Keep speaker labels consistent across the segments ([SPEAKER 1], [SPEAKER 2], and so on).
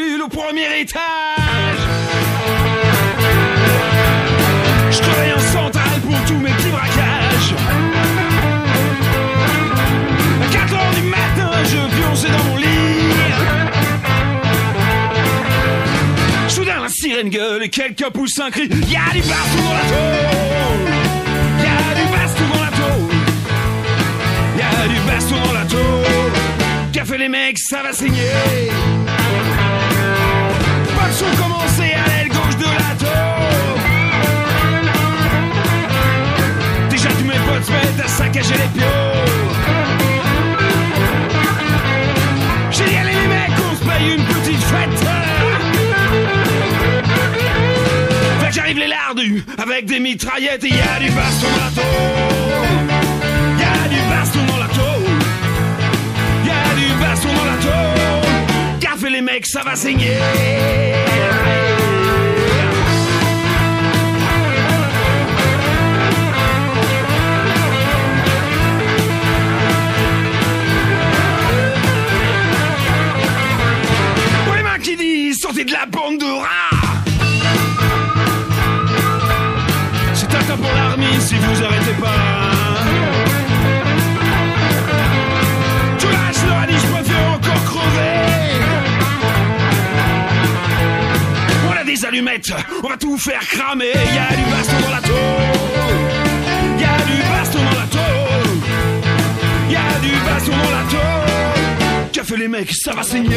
[SPEAKER 1] au premier étage. Je travaille en centrale pour tous mes petits braquages. À 4 heures du matin, je pionçais dans mon lit. Soudain, la sirène gueule et quelqu'un pousse un cri. Y'a du baston dans la tôle. Y'a du baston dans la tôle. Y'a du baston dans la. Qu'a fait les mecs, ça va saigner. Pas de son commencé à l'aile gauche de la tôle. Déjà tous mes potes se mettent à saccager les pions. J'ai dit les mecs, on se paye une petite fête. Fait que j'arrive les lardus avec des mitraillettes et y a du baston dans mecs, ça va saigner. Les mains qui disent sortez de la bande de rats. C'est un temps pour l'armée si vous arrêtez pas. On va tout faire cramer. Y a du baston dans la tôle. Y a du baston dans la tôle. Y a du baston dans la tôle. Fait les mecs, ça va saigner.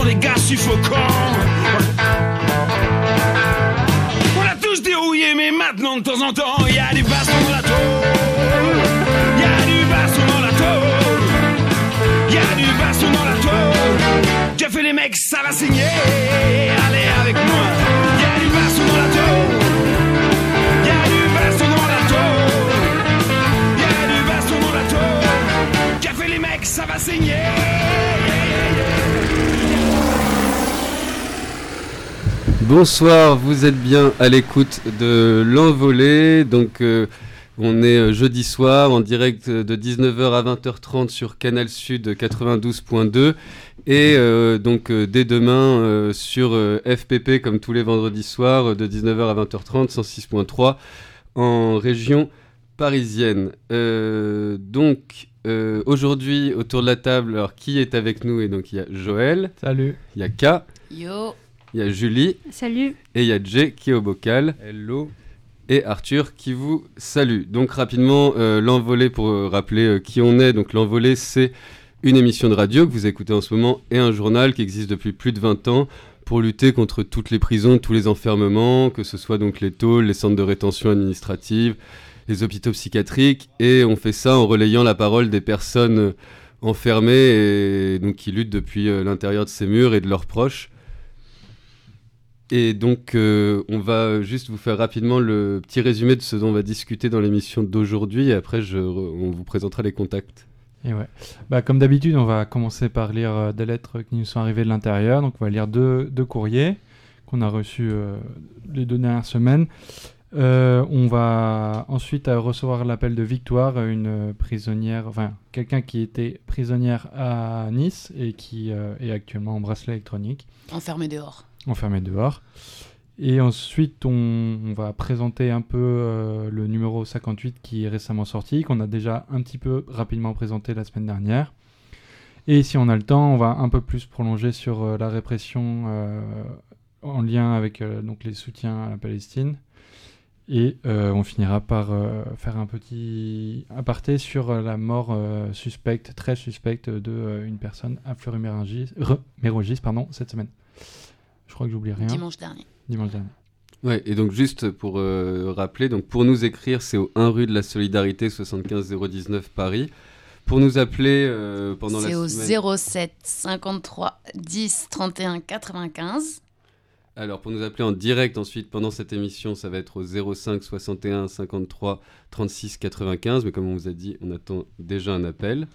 [SPEAKER 1] 17 heures dans les gaz suffocants. On a tous dérouillé, mais maintenant de temps en temps, y a du baston dans la tôle. Y a du baston dans la tôle. Y a du baston dans la tôle. Qu'a fait les mecs, ça va signer. Allez avec moi. Y a du baston dans la tôle. Y a du baston dans la tôle. Y a du baston dans la. Qu'a fait les mecs, ça va saigner.
[SPEAKER 2] Bonsoir, vous êtes bien à l'écoute de l'envolée. Donc, euh, on est euh, jeudi soir en direct de 19h à 20h30 sur Canal Sud 92.2 et euh, donc euh, dès demain euh, sur euh, FPP comme tous les vendredis soirs euh, de 19h à 20h30 106.3 en région parisienne. Euh, donc euh, aujourd'hui autour de la table, alors qui est avec nous? Et donc il y a Joël,
[SPEAKER 3] Salut.
[SPEAKER 2] il y a K,
[SPEAKER 4] Yo.
[SPEAKER 2] Il y a Julie
[SPEAKER 5] Salut.
[SPEAKER 2] et il y a Jay qui est au bocal.
[SPEAKER 3] Hello.
[SPEAKER 2] et Arthur qui vous salue. Donc rapidement, euh, l'envolée pour euh, rappeler euh, qui on est. Donc l'envolée, c'est une émission de radio que vous écoutez en ce moment et un journal qui existe depuis plus de 20 ans pour lutter contre toutes les prisons, tous les enfermements, que ce soit donc les tôles, les centres de rétention administrative, les hôpitaux psychiatriques. Et on fait ça en relayant la parole des personnes euh, enfermées et donc qui luttent depuis euh, l'intérieur de ces murs et de leurs proches. Et donc, euh, on va juste vous faire rapidement le petit résumé de ce dont on va discuter dans l'émission d'aujourd'hui. Et après, je, on vous présentera les contacts.
[SPEAKER 3] Et ouais. Bah, comme d'habitude, on va commencer par lire euh, des lettres qui nous sont arrivées de l'intérieur. Donc, on va lire deux, deux courriers qu'on a reçus euh, les deux dernières semaines. Euh, on va ensuite euh, recevoir l'appel de Victoire, une prisonnière, enfin quelqu'un qui était prisonnière à Nice et qui euh, est actuellement en bracelet électronique,
[SPEAKER 4] Enfermé dehors.
[SPEAKER 3] Enfermée dehors. Et ensuite, on, on va présenter un peu euh, le numéro 58 qui est récemment sorti, qu'on a déjà un petit peu rapidement présenté la semaine dernière. Et si on a le temps, on va un peu plus prolonger sur euh, la répression euh, en lien avec les soutiens à la Palestine. Et on finira par faire un petit aparté sur la mort suspecte, très suspecte, euh, une personne à Fleury-Mérogis cette semaine. Je crois que j'oublie rien.
[SPEAKER 4] Dimanche dernier.
[SPEAKER 3] Dimanche dernier.
[SPEAKER 2] Ouais, et donc juste pour euh, rappeler, donc pour nous écrire, c'est au 1 rue de la Solidarité, 75 019 Paris. Pour nous appeler euh, pendant la
[SPEAKER 4] C'est au
[SPEAKER 2] semaine...
[SPEAKER 4] 07 53 10 31 95.
[SPEAKER 2] Alors pour nous appeler en direct ensuite pendant cette émission, ça va être au 05 61 53 36 95. Mais comme on vous a dit, on attend déjà un appel.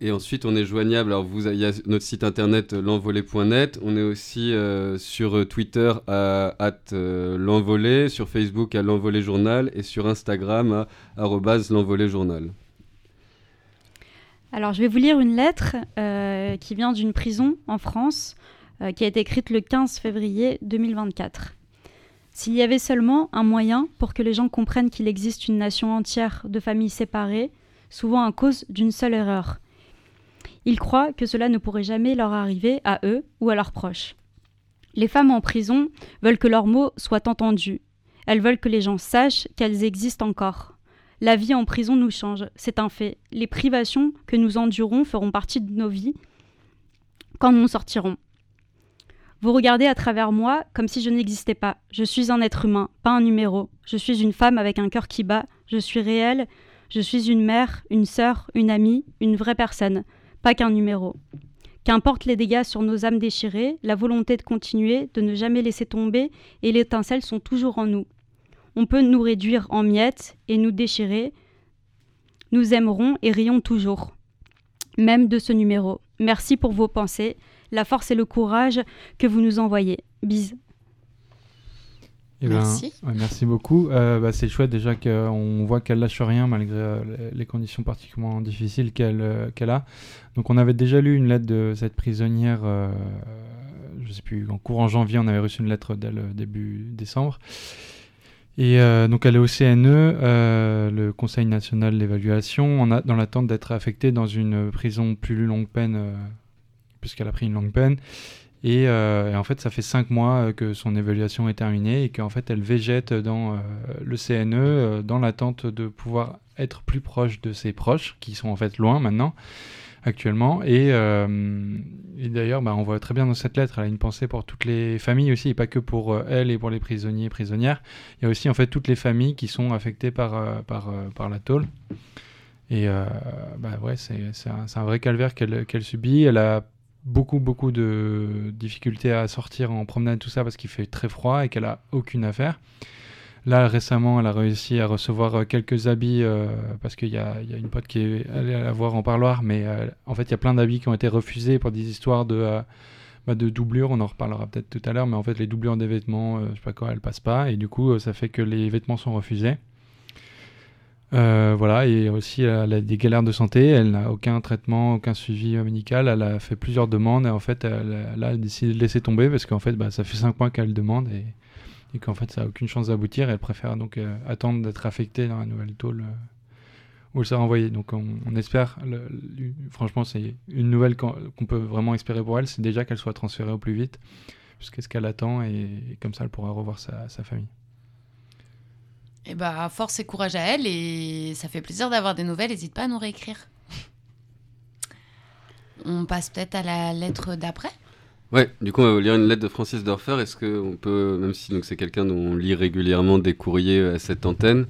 [SPEAKER 2] Et ensuite, on est joignable. Alors, vous, il y a notre site internet euh, l'envolée.net. On est aussi euh, sur euh, Twitter à at, euh, l'envolée, sur Facebook à l'envolée journal et sur Instagram à l'envolée journal.
[SPEAKER 5] Alors, je vais vous lire une lettre qui vient d'une prison en France, qui a été écrite le 15 février 2024. S'il y avait seulement un moyen pour que les gens comprennent qu'il existe une nation entière de familles séparées, souvent à cause d'une seule erreur. Ils croient que cela ne pourrait jamais leur arriver à eux ou à leurs proches. Les femmes en prison veulent que leurs mots soient entendus. Elles veulent que les gens sachent qu'elles existent encore. La vie en prison nous change, c'est un fait. Les privations que nous endurons feront partie de nos vies quand nous sortirons. Vous regardez à travers moi comme si je n'existais pas. Je suis un être humain, pas un numéro. Je suis une femme avec un cœur qui bat. Je suis réelle. Je suis une mère, une sœur, une amie, une vraie personne, pas qu'un numéro. Qu'importe les dégâts sur nos âmes déchirées, la volonté de continuer, de ne jamais laisser tomber, et l'étincelle sont toujours en nous. On peut nous réduire en miettes et nous déchirer. Nous aimerons et rions toujours. Même de ce numéro. Merci pour vos pensées, la force et le courage que vous nous envoyez. Bise.
[SPEAKER 3] Eh ben,
[SPEAKER 4] Merci.
[SPEAKER 3] ouais, merci beaucoup. Euh, bah, c'est chouette déjà qu'on voit qu'elle lâche rien malgré euh, les- conditions particulièrement difficiles qu'elle euh, qu'elle a. Donc on avait déjà lu une lettre de cette prisonnière, je sais plus, en courant janvier, on avait reçu une lettre d'elle début décembre. Et donc elle est au CNE, le Conseil national d'évaluation, dans l'attente d'être affectée dans une prison plus longue peine, puisqu'elle a pris une longue peine. Et, euh, et en fait, ça fait cinq mois euh, que son évaluation est terminée et qu'en fait, elle végète dans euh, le CNE dans l'attente de pouvoir être plus proche de ses proches, qui sont en fait loin maintenant, actuellement. Et, d'ailleurs, bah, on voit très bien dans cette lettre, elle a une pensée pour toutes les familles aussi, et pas que pour elle et pour les prisonniers et prisonnières. Il y a aussi en fait toutes les familles qui sont affectées par, par, par la tôle. Et bah ouais, c'est un, un vrai calvaire qu'elle qu'elle subit. Elle a beaucoup beaucoup de difficultés à sortir en promenade tout ça parce qu'il fait très froid et qu'elle a aucune affaire. Là récemment, elle a réussi à recevoir euh, quelques habits euh, parce qu'il y y a une pote qui est allée la voir en parloir, mais euh, en fait il y a plein d'habits qui ont été refusés pour des histoires de euh, bah, de doublures. On en reparlera peut-être tout à l'heure, mais en fait les doublures des vêtements, je sais pas quoi, elles passent pas et du coup ça fait que les vêtements sont refusés. Euh, voilà, et aussi elle a des galères de santé, elle n'a aucun traitement, aucun suivi euh, médical, elle a fait plusieurs demandes et en fait elle, elle a décidé de laisser tomber parce qu'en fait bah, ça fait 5 mois qu'elle demande et, qu'en fait ça n'a aucune chance d'aboutir, elle préfère donc euh, attendre d'être affectée dans la nouvelle tôle où elle sera envoyée. Donc on, espère, franchement c'est une nouvelle qu'on peut vraiment espérer pour elle, c'est déjà qu'elle soit transférée au plus vite jusqu'à ce qu'elle attend et, comme ça elle pourra revoir sa famille.
[SPEAKER 4] Et bah, force et courage à elle. Et ça fait plaisir d'avoir des nouvelles. N'hésite pas à nous réécrire. On passe peut-être à la lettre d'après.
[SPEAKER 2] Ouais, du coup, on va lire une lettre de Francis Dorfer. Est-ce qu'on peut, même si c'est quelqu'un dont on lit régulièrement des courriers à cette antenne,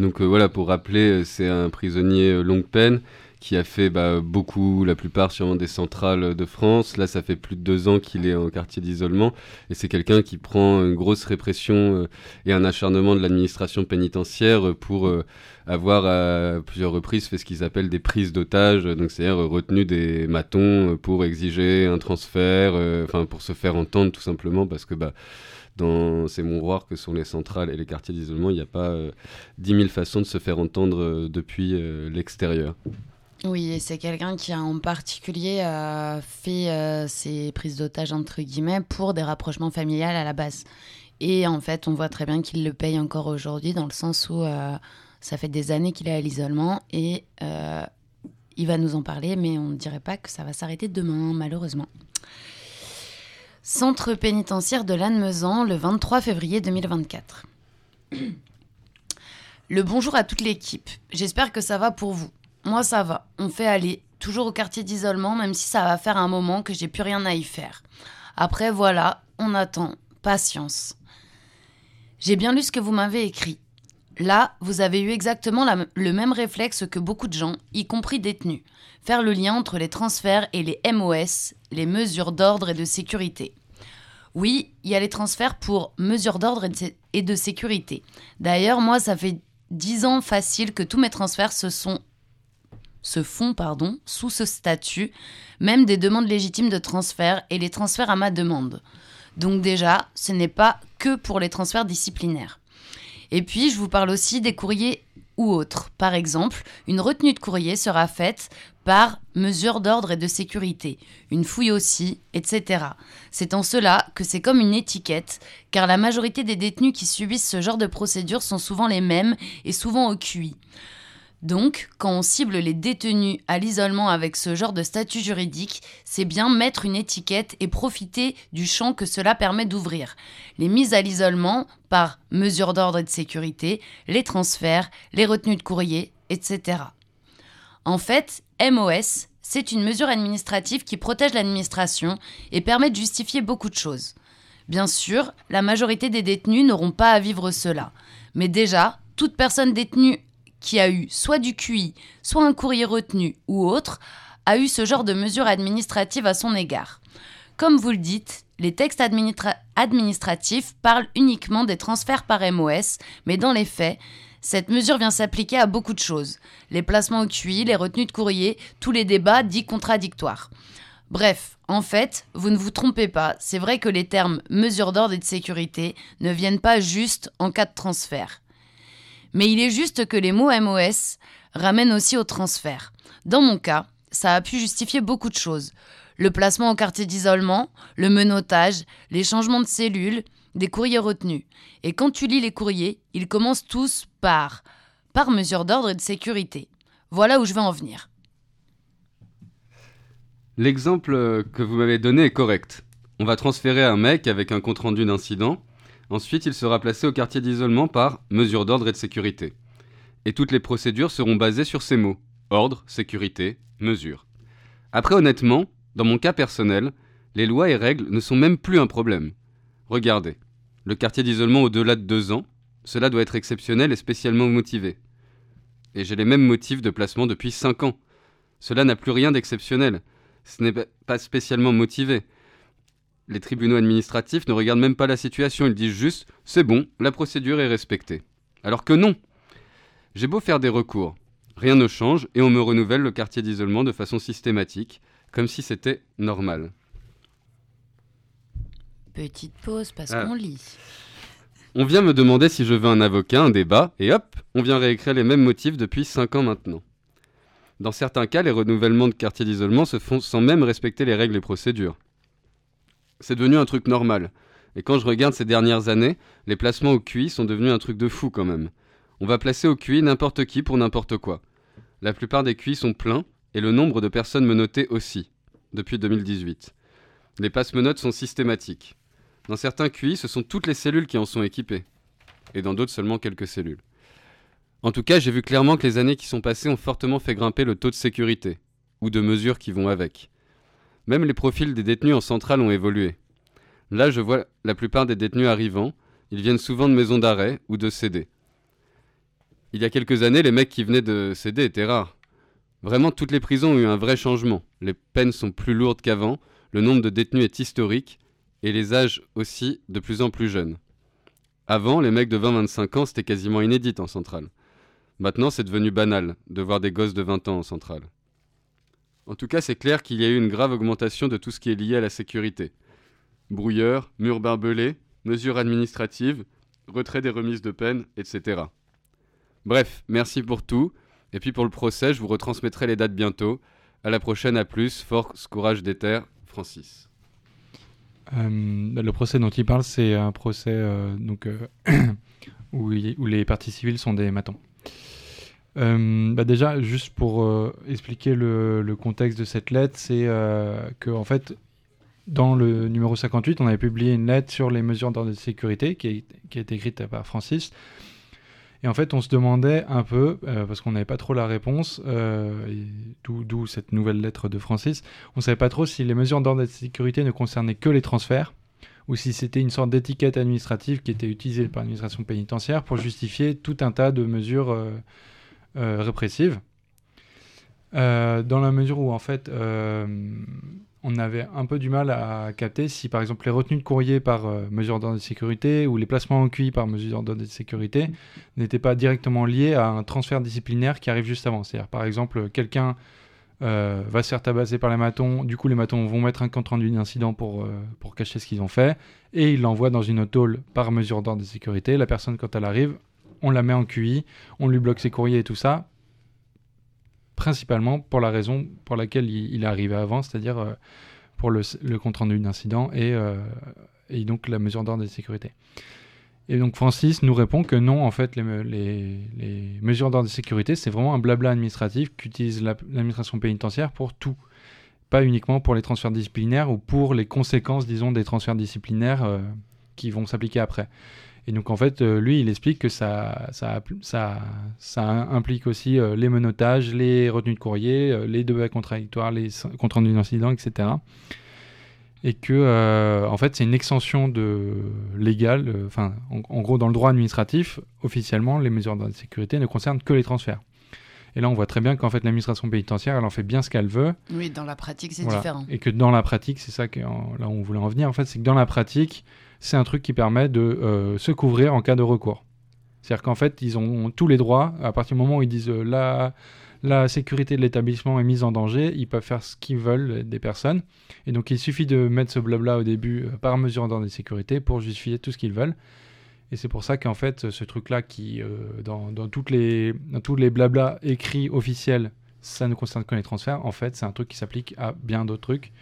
[SPEAKER 2] donc euh, voilà, pour rappeler, euh, c'est un prisonnier euh, longue peine qui a fait bah, beaucoup, la plupart sûrement des centrales de France. Là, ça fait plus de deux ans qu'il est en quartier d'isolement, et c'est quelqu'un qui prend une grosse répression euh, et un acharnement de l'administration pénitentiaire pour euh, avoir à plusieurs reprises fait ce qu'ils appellent des prises d'otages, donc c'est-à-dire retenu des matons pour exiger un transfert, euh, enfin pour se faire entendre tout simplement parce que bah dans ces mouroirs que sont les centrales et les quartiers d'isolement, il n'y a pas euh, 10 000 façons de se faire entendre depuis l'extérieur.
[SPEAKER 4] Oui, c'est quelqu'un qui a en particulier euh, fait euh, ses prises d'otages, entre guillemets, pour des rapprochements familiales à la base. Et en fait, on voit très bien qu'il le paye encore aujourd'hui, dans le sens où euh, ça fait des années qu'il est à l'isolement et Il va nous en parler, mais on ne dirait pas que ça va s'arrêter demain, malheureusement. Centre pénitentiaire de Lannemezan, le 23 février 2024. Le bonjour à toute l'équipe. J'espère que ça va pour vous. Moi, ça va. On fait aller, toujours au quartier d'isolement, même si ça va faire un moment que j'ai plus rien à y faire. Après, voilà, on attend. Patience. J'ai bien lu ce que vous m'avez écrit. Là, vous avez eu exactement le même réflexe que beaucoup de gens, y compris détenus. Faire le lien entre les transferts et les MOS, les mesures d'ordre et de sécurité. Oui, il y a les transferts pour mesures d'ordre et de sé- et de sécurité. D'ailleurs, moi, ça fait 10 ans facile que tous mes transferts se sont se font pardon, sous ce statut, même des demandes légitimes de transfert et les transferts à ma demande. Donc déjà, ce n'est pas que pour les transferts disciplinaires. Et puis, je vous parle aussi des courriers ou autres. Par exemple, une retenue de courrier sera faite par mesure d'ordre et de sécurité, une fouille aussi, etc. C'est en cela que c'est comme une étiquette, car la majorité des détenus qui subissent ce genre de procédures sont souvent les mêmes et souvent au QI. Donc, quand on cible les détenus à l'isolement avec ce genre de statut juridique, c'est bien mettre une étiquette et profiter du champ que cela permet d'ouvrir. Les mises à l'isolement par mesure d'ordre et de sécurité, les transferts, les retenues de courrier, etc. En fait, MOS, c'est une mesure administrative qui protège l'administration et permet de justifier beaucoup de choses. Bien sûr, la majorité des détenus n'auront pas à vivre cela. Mais déjà, toute personne détenue qui a eu soit du QI, soit un courrier retenu ou autre, a eu ce genre de mesures administratives à son égard. Comme vous le dites, les textes administra- administratifs parlent uniquement des transferts par MOS, mais dans les faits, cette mesure vient s'appliquer à beaucoup de choses. Les placements au QI, les retenues de courrier, tous les débats dits contradictoires. Bref, en fait, vous ne vous trompez pas, c'est vrai que les termes mesure d'ordre et de sécurité ne viennent pas juste en cas de transfert. Mais il est juste que les mots MOS ramènent aussi au transfert. Dans mon cas, ça a pu justifier beaucoup de choses. Le placement au quartier d'isolement, le menottage, les changements de cellules, des courriers retenus. Et quand tu lis les courriers, ils commencent tous par par mesure d'ordre et de sécurité. Voilà où je veux en venir.
[SPEAKER 2] L'exemple que vous m'avez donné est correct. On va transférer un mec avec un compte-rendu d'incident. Ensuite, il sera placé au quartier d'isolement par mesure d'ordre et de sécurité. Et toutes les procédures seront basées sur ces mots. Ordre, sécurité, mesure. Après, honnêtement, dans mon cas personnel, les lois et règles ne sont même plus un problème. Regardez. Le quartier d'isolement au-delà de deux ans, cela doit être exceptionnel et spécialement motivé. Et j'ai les mêmes motifs de placement depuis cinq ans. Cela n'a plus rien d'exceptionnel ce n'est pa- pas spécialement motivé. Les tribunaux administratifs ne regardent même pas la situation, ils disent juste c'est bon, la procédure est respectée. Alors que non J'ai beau faire des recours, rien ne change et on me renouvelle le quartier d'isolement de façon systématique, comme si c'était normal.
[SPEAKER 4] Petite pause parce
[SPEAKER 2] Ah.
[SPEAKER 4] qu'on lit.
[SPEAKER 2] On vient me demander si je veux un avocat, un débat, et hop, on vient réécrire les mêmes motifs depuis 5 ans maintenant. Dans certains cas, les renouvellements de quartier d'isolement se font sans même respecter les règles et procédures. C'est devenu un truc normal. Et quand je regarde ces dernières années, les placements au QI sont devenus un truc de fou quand même. On va placer au QI n'importe qui pour n'importe quoi. La plupart des QI sont pleins, et le nombre de personnes menottées aussi, depuis 2018. Les passe-menottes sont systématiques. Dans certains QI, ce sont toutes les cellules qui en sont équipées, et dans d'autres seulement quelques cellules. En tout cas, j'ai vu clairement que les années qui sont passées ont fortement fait grimper le taux de sécurité, ou de mesures qui vont avec. Même les profils des détenus en centrale ont évolué. Là, je vois la plupart des détenus arrivant, ils viennent souvent de maisons d'arrêt ou de CD. Il y a quelques années, les mecs qui venaient de CD étaient rares. Vraiment, toutes les prisons ont eu un vrai changement. Les peines sont plus lourdes qu'avant, le nombre de détenus est historique, et les âges aussi de plus en plus jeunes. Avant, les mecs de 20-25 ans, c'était quasiment inédit en centrale. Maintenant, c'est devenu banal de voir des gosses de 20 ans en centrale. En tout cas, c'est clair qu'il y a eu une grave augmentation de tout ce qui est lié à la sécurité. Brouilleurs, murs barbelés, mesures administratives, retrait des remises de peine, etc. Bref, merci pour tout. Et puis pour le procès, je vous retransmettrai les dates bientôt. À la prochaine, à plus. Force, courage des terres, Francis.
[SPEAKER 3] Euh, le procès dont il parle, c'est un procès euh, euh, où les parties civiles sont des matons. Euh, bah déjà, juste pour euh, expliquer le, contexte de cette lettre, c'est euh, que en fait, dans le numéro 58, on avait publié une lettre sur les mesures d'ordre de sécurité qui, est- qui a été écrite par Francis. Et en fait, on se demandait un peu, euh, parce qu'on n'avait pas trop la réponse, d'où cette nouvelle lettre de Francis, on ne savait pas trop si les mesures d'ordre de sécurité ne concernaient que les transferts, ou si c'était une sorte d'étiquette administrative qui était utilisée par l'administration pénitentiaire pour justifier tout un tas de mesures euh, répressives. Euh, dans la mesure où, en fait, euh, on avait un peu du mal à capter si, par exemple, les retenues de courrier par euh, mesure d'ordre de sécurité ou les placements en QI par mesure d'ordre de sécurité n'étaient pas directement liés à un transfert disciplinaire qui arrive juste avant. C'est-à-dire, par exemple, quelqu'un va se faire tabasser par les matons, du coup, les matons vont mettre un compte rendu d'incident pour, pour cacher ce qu'ils ont fait, et ils l'envoient dans une tôle par mesure d'ordre de sécurité. La personne, quand elle arrive, on la met en QI, on lui bloque ses courriers et tout ça, principalement pour la raison pour laquelle il, est arrivé avant, c'est-à-dire euh, pour le, le compte rendu d'incident et, euh, et donc la mesure d'ordre de sécurité. Et donc Francis nous répond que non, en fait, les, me- les- les mesures d'ordre de sécurité, c'est vraiment un blabla administratif qu'utilise la- l'administration pénitentiaire pour tout. Pas uniquement pour les transferts disciplinaires ou pour les conséquences, disons, des transferts disciplinaires euh, qui vont s'appliquer après. Et donc en fait, euh, lui, il explique que ça, ça, ça, ça implique aussi euh, les menottages, les retenues de courrier, euh, les débats contradictoires, les comptes rendus d'incidents, etc. Et que, euh, en fait, c'est une extension de légale. Enfin, en, en gros, dans le droit administratif, officiellement, les mesures de sécurité ne concernent que les transferts. Et là, on voit très bien qu'en fait, l'administration pénitentiaire, elle en fait bien ce qu'elle veut.
[SPEAKER 4] Oui, dans la pratique, c'est
[SPEAKER 3] Voilà.
[SPEAKER 4] différent.
[SPEAKER 3] Et que dans la pratique, c'est ça que en- là où on voulait en venir, en fait, c'est que dans la pratique, c'est un truc qui permet de euh, se couvrir en cas de recours. C'est-à-dire qu'en fait, ils ont tous les droits. À partir du moment où ils disent euh, la, la sécurité de l'établissement est mise en danger, ils peuvent faire ce qu'ils veulent des personnes. Et donc, il suffit de mettre ce blabla au début euh, par mesure d'ordre de sécurité pour justifier tout ce qu'ils veulent. Et c'est pour ça qu'en fait, ce truc-là, qui euh, dans, dans, toutes les, dans tous les blabla écrits officiels, ça ne concerne que les transferts, en fait, c'est un truc qui s'applique à bien d'autres trucs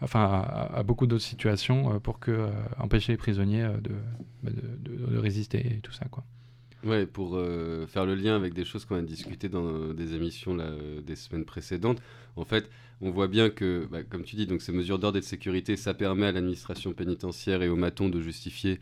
[SPEAKER 3] enfin à, beaucoup d'autres situations euh, pour que euh, empêcher les prisonniers euh, de, bah, de, résister et tout ça quoi.
[SPEAKER 2] Ouais, pour faire le lien avec des choses qu'on a discutées dans des émissions des semaines précédentes, en fait, on voit bien que, bah, comme tu dis, donc ces mesures d'ordre et de sécurité, ça permet à l'administration pénitentiaire et aux matons de justifier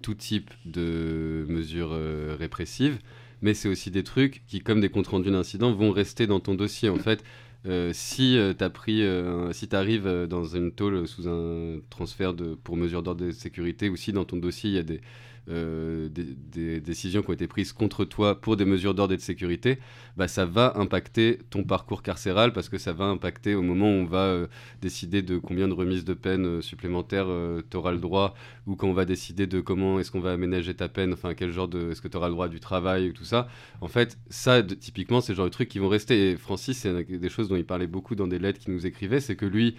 [SPEAKER 2] tout type de mesures répressives, mais c'est aussi des trucs qui, comme des comptes rendus d'incidents, vont rester dans ton dossier. En fait, euh, si euh, pris, euh, si t'arrives euh, dans une tôle sous un transfert de, pour mesure d'ordre de sécurité, ou si dans ton dossier il y a des, euh, des, décisions qui ont été prises contre toi pour des mesures d'ordre et de sécurité, bah, ça va impacter ton parcours carcéral parce que ça va impacter au moment où on va euh, décider de combien de remises de peine euh, supplémentaires tu auras le droit ou quand on va décider de comment est-ce qu'on va aménager ta peine, enfin quel genre de, est-ce que tu auras le droit du travail ou tout ça. En fait, ça, de- typiquement, c'est le genre de trucs qui vont rester. Et Francis, c'est des choses dont il parlait beaucoup dans des lettres qu'il nous écrivait, c'est que lui,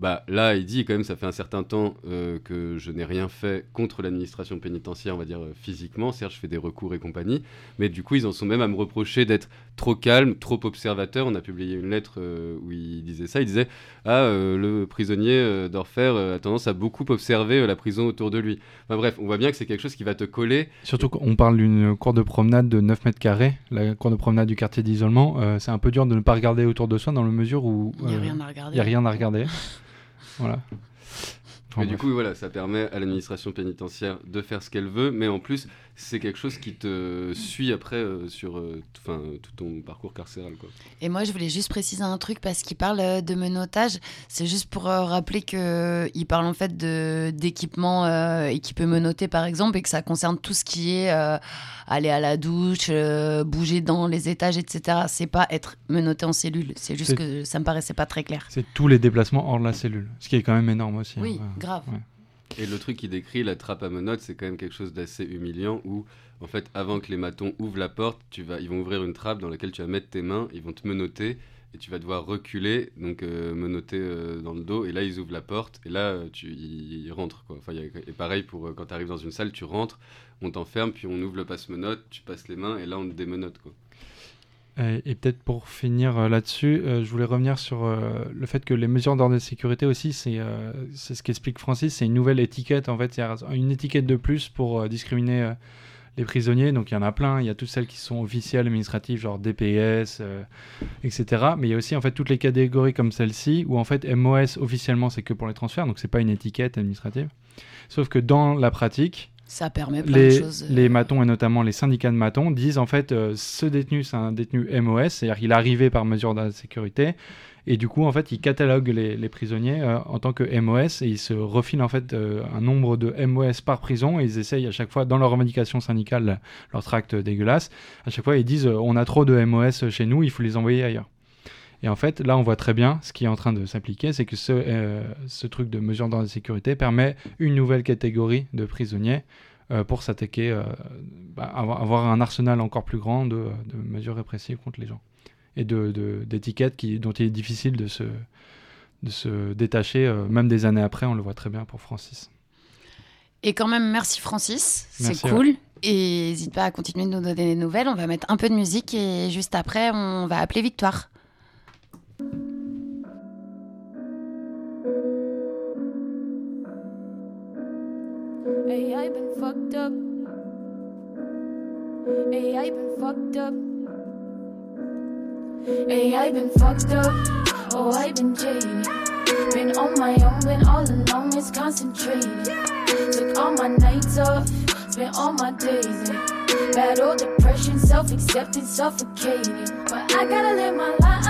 [SPEAKER 2] bah, là, il dit quand même, ça fait un certain temps euh, que je n'ai rien fait contre l'administration pénitentiaire, on va dire euh, physiquement. Certes, je fais des recours et compagnie, mais du coup, ils en sont même à me reprocher d'être trop calme, trop observateur. On a publié une lettre euh, où il disait ça. Il disait Ah, euh, le prisonnier euh, d'Orfer euh, a tendance à beaucoup observer euh, la prison autour de lui. Enfin bref, on voit bien que c'est quelque chose qui va te coller.
[SPEAKER 3] Surtout qu'on parle d'une cour de promenade de 9 mètres carrés, la cour de promenade du quartier d'isolement, euh, c'est un peu dur de ne pas regarder autour de soi dans la mesure où
[SPEAKER 4] Il n'y a rien à
[SPEAKER 3] il
[SPEAKER 4] regarder.
[SPEAKER 3] y a rien à regarder. voilà. Enfin,
[SPEAKER 2] Mais du coup, voilà, ça permet à l'administration pénitentiaire de faire ce qu'elle veut, mais en plus, c'est quelque chose qui te suit après euh, sur euh, 'fin, tout ton parcours carcéral. Quoi.
[SPEAKER 4] Et moi, je voulais juste préciser un truc parce qu'il parle euh, de menottage. C'est juste pour euh, rappeler qu'il parle en fait de- d'équipement euh, équipé menotté, par exemple, et que ça concerne tout ce qui est euh, aller à la douche, euh, bouger dans les étages, etc. C'est pas être menotté en cellule. C'est juste que ça me paraissait pas très clair.
[SPEAKER 3] C'est tous les déplacements hors de la cellule, ce qui est quand même énorme aussi. hein.
[SPEAKER 4] Oui. Grave.
[SPEAKER 3] Ouais.
[SPEAKER 2] Et le truc qui décrit la trappe à menottes, c'est quand même quelque chose d'assez humiliant où, en fait, avant que les matons ouvrent la porte, tu vas, ils vont ouvrir une trappe dans laquelle tu vas mettre tes mains, ils vont te menotter et tu vas devoir reculer, donc euh, menotter euh, dans le dos. Et là, ils ouvrent la porte et là, euh, tu, ils, ils rentrent. Quoi. Enfin, il y a- et pareil, pour, euh, quand tu arrives dans une salle, tu rentres, on t'enferme, puis on ouvre le passe-menottes, tu passes les mains et là, on te démenotte. Quoi.
[SPEAKER 3] Et, peut-être pour finir euh, là-dessus, euh, je voulais revenir sur euh, le fait que les mesures d'ordre de sécurité aussi, c'est ce qu'explique Francis, c'est une nouvelle étiquette en fait, c'est une étiquette de plus pour discriminer les prisonniers. Donc il y en a plein. Il y a toutes celles qui sont officielles, administratives, genre DPS, etc. Mais il y a aussi en fait toutes les catégories comme celle-ci où en fait MOS officiellement c'est que pour les transferts, donc c'est pas une étiquette administrative. Sauf que dans la pratique,
[SPEAKER 4] Ça permet plein de
[SPEAKER 3] les,
[SPEAKER 4] choses. euh,
[SPEAKER 3] les matons et notamment les syndicats de matons disent en fait euh, ce détenu c'est un détenu MOS, c'est-à-dire qu'il est arrivé par mesure de sécurité et du coup en fait ils cataloguent les, les prisonniers euh, en tant que MOS et ils se refilent en fait euh, un nombre de MOS par prison et ils essayent à chaque fois dans leur revendication syndicale, leur tract dégueulasse, à chaque fois ils disent on a trop de MOS chez nous, il faut les envoyer ailleurs. Et en fait, là, on voit très bien ce qui est en train de s'appliquer, c'est que ce, euh, ce truc de mesure de sécurité permet une nouvelle catégorie de prisonniers euh, pour s'attaquer, euh, bah, avoir, un arsenal encore plus grand de, de mesures répressives contre les gens et de, de- d'étiquettes qui, dont il est difficile de se, de se détacher, même des années après, on le voit très bien pour Francis.
[SPEAKER 4] Et quand même, merci Francis, c'est cool. Et n'hésite pas à continuer de nous donner des nouvelles. On va mettre un peu de musique et juste après, on va appeler Victoire.
[SPEAKER 6] Hey, I been fucked up. Hey, I been fucked up. Hey, I been fucked up. Oh, I been jaded. Been on my own, been all alone, it's concentrated. Took all my nights off, spent all my days in. Battle depression, self acceptance, suffocated. But I gotta live my life.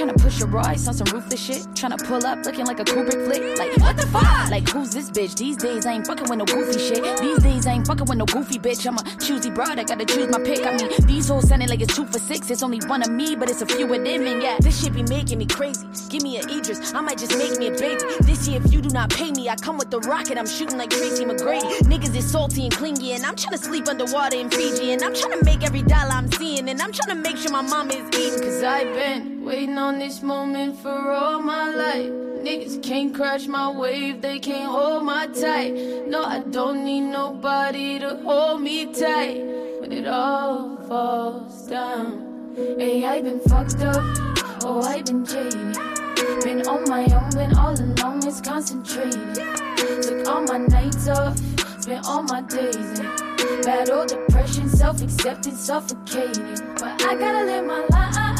[SPEAKER 6] tryna push a Royce on some ruthless shit. Tryna pull up looking like a Kubrick flick. Like, what the fuck? Like, who's this bitch? These days I ain't fucking with no goofy shit. These days I ain't fucking with no goofy bitch. I'm a choosy broad, I gotta choose my pick. I mean, these hoes sounding like it's two for six. It's only one of me, but it's a few of them. And yeah, this shit be making me crazy. Give me an Idris, I might just make me a baby. This year, if you do not pay me, I come with the rocket. I'm shooting like Tracy McGrady. Niggas is salty and clingy, and I'm tryna sleep underwater in Fiji. And I'm tryna make every dollar I'm seeing, and I'm tryna make sure my mama is eating. Cause I've been waiting on this moment for all my life. Niggas can't crash my wave, they can't hold my tight. No, I don't need nobody to hold me tight when it all falls down. Hey, I've been fucked up, oh, I've been jaded. Been on my own, been all alone, it's concentrated. Took all my nights off, spent all my days in. Battle depression, self acceptance, suffocated. But I gotta live my life.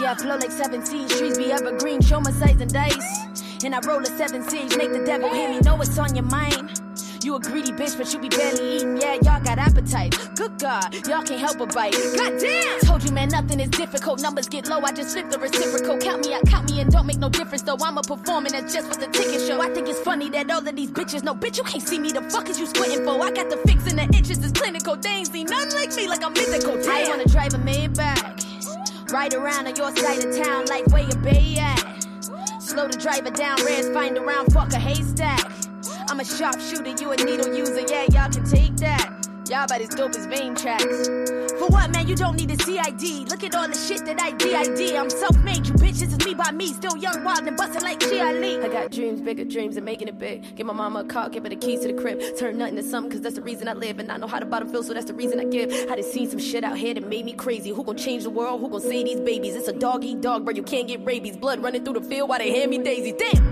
[SPEAKER 6] Yeah, I flow like seven seas. Trees be evergreen. Show my size and dice. And I roll a seven seas. Make the devil hear me. Know what's on your mind. You a greedy bitch, but you be barely eating. Yeah, y'all got appetite. Good God, y'all can't help but bite. Goddamn! Told you, man, nothing is difficult. Numbers get low, I just flip the reciprocal. Count me out, count me in, don't make no difference though. I'm a performing, that's just for the ticket show. I think it's funny that all of these bitches know, bitch, you can't see me. The fuck is you squinting for? I got the fix and the itches is clinical. They ain't seen nothing like me, like I'm mythical. Damn. I wanna drive a Maybach, ride around on your side of town like where your bay at. Slow the driver down, reds find around, fuck a haystack. I'm a sharpshooter, you a needle user, yeah, y'all can take that. Y'all about as dope as vein tracks. For what, man? You don't need a CID. Look at all the shit that I DID. I'm self-made, you bitches. Is me by me. Still young, wild, and bustin' like Chia. I got dreams, bigger dreams, and making it big. Give my mama a car, give her the keys to the crib. Turn nothing to something, cause that's the reason I live. And I know how the bottom feels, so that's the reason I give. I done seen some shit out here that made me crazy. Who gon' change the world? Who gon' save these babies? It's a dog eat dog, bro. You can't get rabies. Blood running through the field while they hand me daisy. Damn!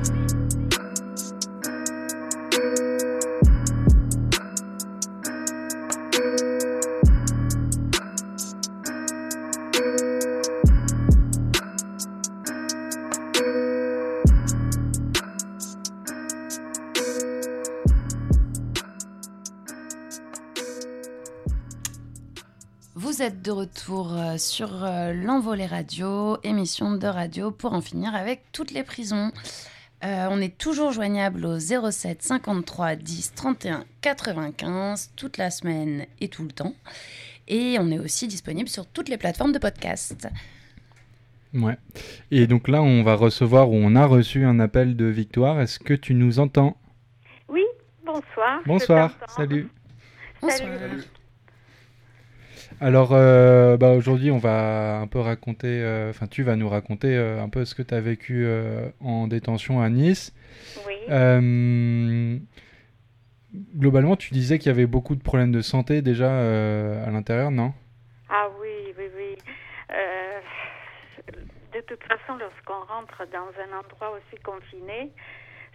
[SPEAKER 4] Êtes de retour euh, sur euh, l'Envolée Radio, émission de radio pour en finir avec toutes les prisons. Euh, on est toujours joignable au 07 53 10 31 95 toute la semaine et tout le temps. Et on est aussi disponible sur toutes les plateformes de podcast.
[SPEAKER 3] Ouais. Et donc là, on va recevoir ou on a reçu un appel de Victoire. Est-ce que tu nous entends?
[SPEAKER 7] Oui, bonsoir.
[SPEAKER 3] Bonsoir, salut.
[SPEAKER 4] Bonsoir.
[SPEAKER 7] Salut.
[SPEAKER 3] Alors euh, bah, aujourd'hui, on va un peu raconter, euh, enfin tu vas nous raconter euh, un peu ce que tu as vécu en détention à Nice.
[SPEAKER 7] Oui,
[SPEAKER 3] globalement, tu disais qu'il y avait beaucoup de problèmes de santé déjà à l'intérieur, non?
[SPEAKER 7] Ah oui, oui, oui. De toute façon, lorsqu'on rentre dans un endroit aussi confiné,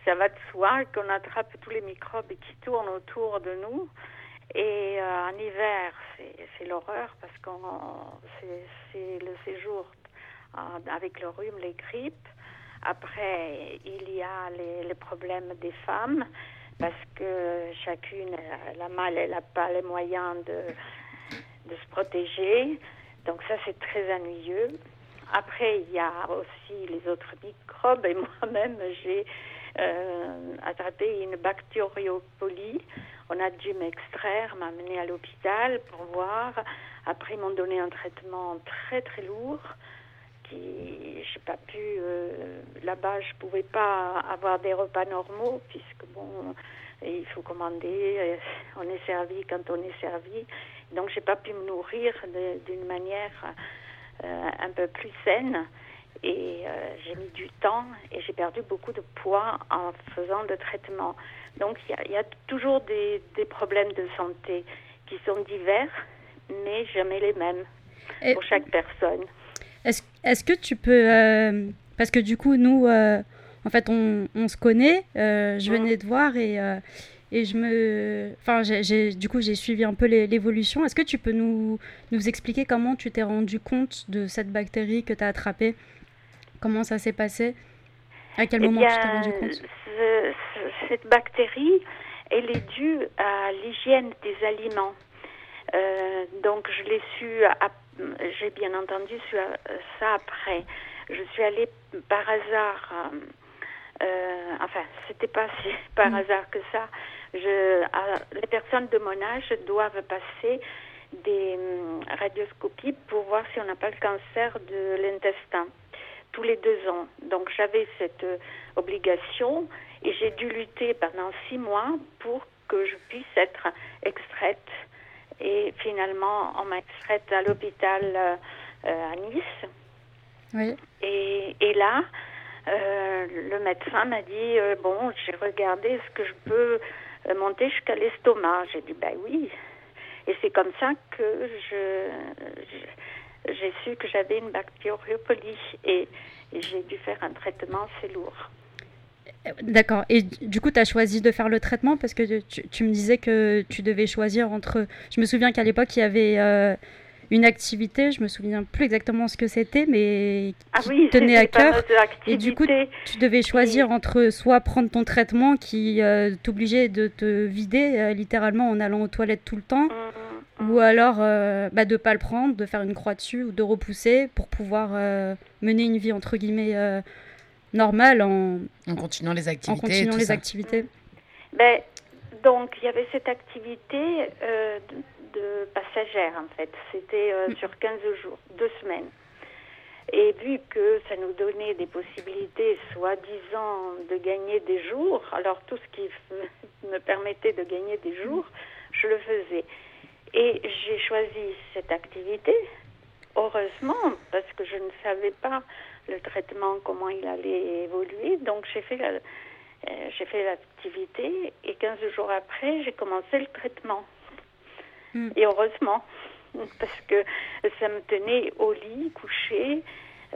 [SPEAKER 7] ça va de soi qu'on attrape tous les microbes qui tournent autour de nous. Et euh, en hiver, c'est l'horreur parce que c'est le séjour avec le rhume, les grippes. Après, il y a les, les problèmes des femmes parce que chacune, la mâle, elle n'a pas les moyens de, de se protéger. Donc ça, c'est très ennuyeux. Après, il y a aussi les autres microbes et moi-même, j'ai euh, attrapé une bactériopolie. On a dû m'extraire, m'amener à l'hôpital pour voir. Après, ils m'ont donné un traitement très très lourd qui, j'ai pas pu. euh, Là-bas, je pouvais pas avoir des repas normaux puisque bon, il faut commander. euh, On est servi quand on est servi. Donc, j'ai pas pu me nourrir d'une manière euh, un peu plus saine. Et j'ai mis du temps et j'ai perdu beaucoup de poids en faisant de traitements. Donc il y a, il y a toujours des, des problèmes de santé qui sont divers, mais jamais les mêmes
[SPEAKER 5] Et-
[SPEAKER 7] pour chaque personne.
[SPEAKER 5] Est-ce est-ce que tu peux... euh, parce que du coup, nous, euh, en fait, on, on se connaît. euh, je
[SPEAKER 7] Mhm.
[SPEAKER 5] venais te voir et, et je me... Enfin, j'ai- j'ai- du coup, j'ai suivi un peu l'évolution. Est-ce que tu peux nous, nous expliquer comment tu t'es rendu compte de cette bactérie que tu as attrapée? Comment ça s'est passé? À quel
[SPEAKER 7] Eh
[SPEAKER 5] moment
[SPEAKER 7] bien,
[SPEAKER 5] tu t'es rendu compte?
[SPEAKER 7] ce- ce- cette bactérie, elle est due à l'hygiène des aliments. Euh, donc, je l'ai su, j'ai bien entendu su- ça après. Je suis allée par hasard, euh, euh, enfin, c'était pas si par
[SPEAKER 5] Mm.
[SPEAKER 7] hasard que ça. Je, à- les personnes de mon âge doivent passer des hum, radioscopies pour voir si on n'a pas le cancer de l'intestin tous les deux ans. Donc j'avais cette euh, obligation et j'ai dû lutter pendant six mois pour que je puisse être extraite. Et finalement, on m'a extraite à l'hôpital euh, euh, à Nice.
[SPEAKER 5] Oui.
[SPEAKER 7] Et, et là, euh, le médecin m'a dit euh, Bon, j'ai regardé, est-ce que je peux monter jusqu'à l'estomac J'ai dit Ben oui. Et c'est comme ça que je- j'ai su que j'avais une bactériopolie. Et, et j'ai dû faire un traitement assez lourd.
[SPEAKER 5] D'accord. Et du coup, tu as choisi de faire le traitement parce que tu, tu me disais que tu devais choisir entre... Je me souviens qu'à l'époque, il y avait euh, une activité, je me souviens plus exactement ce que c'était, mais
[SPEAKER 7] Ah
[SPEAKER 5] qui
[SPEAKER 7] oui,
[SPEAKER 5] te tenait
[SPEAKER 7] c'est
[SPEAKER 5] à cœur. Et du coup. Tu devais choisir entre soit prendre ton traitement qui euh, t'obligeait de te vider euh, littéralement en allant aux toilettes tout le temps,
[SPEAKER 7] Hum,
[SPEAKER 5] ou alors euh, bah, de pas le prendre, de faire une croix dessus ou de repousser pour pouvoir euh, mener une vie entre guillemets euh, normale en,
[SPEAKER 4] En continuant les
[SPEAKER 5] en
[SPEAKER 4] activités. et
[SPEAKER 5] continuant
[SPEAKER 4] tout
[SPEAKER 5] les
[SPEAKER 4] ça.
[SPEAKER 5] activités.
[SPEAKER 7] Ben, donc, il y avait cette activité euh, de, de passagère, en fait. C'était euh,
[SPEAKER 5] Mm.
[SPEAKER 7] sur 15 jours, deux semaines. Et vu que ça nous donnait des possibilités, soi-disant, de gagner des jours, alors tout ce qui me permettait de gagner des jours, je le faisais. Et j'ai choisi cette activité, heureusement, parce que je ne savais pas le traitement, comment il allait évoluer. Donc, j'ai fait la, euh, j'ai fait l'activité et 15 jours après, j'ai commencé le traitement.
[SPEAKER 5] Mm.
[SPEAKER 7] Et heureusement, parce que ça me tenait au lit, couché,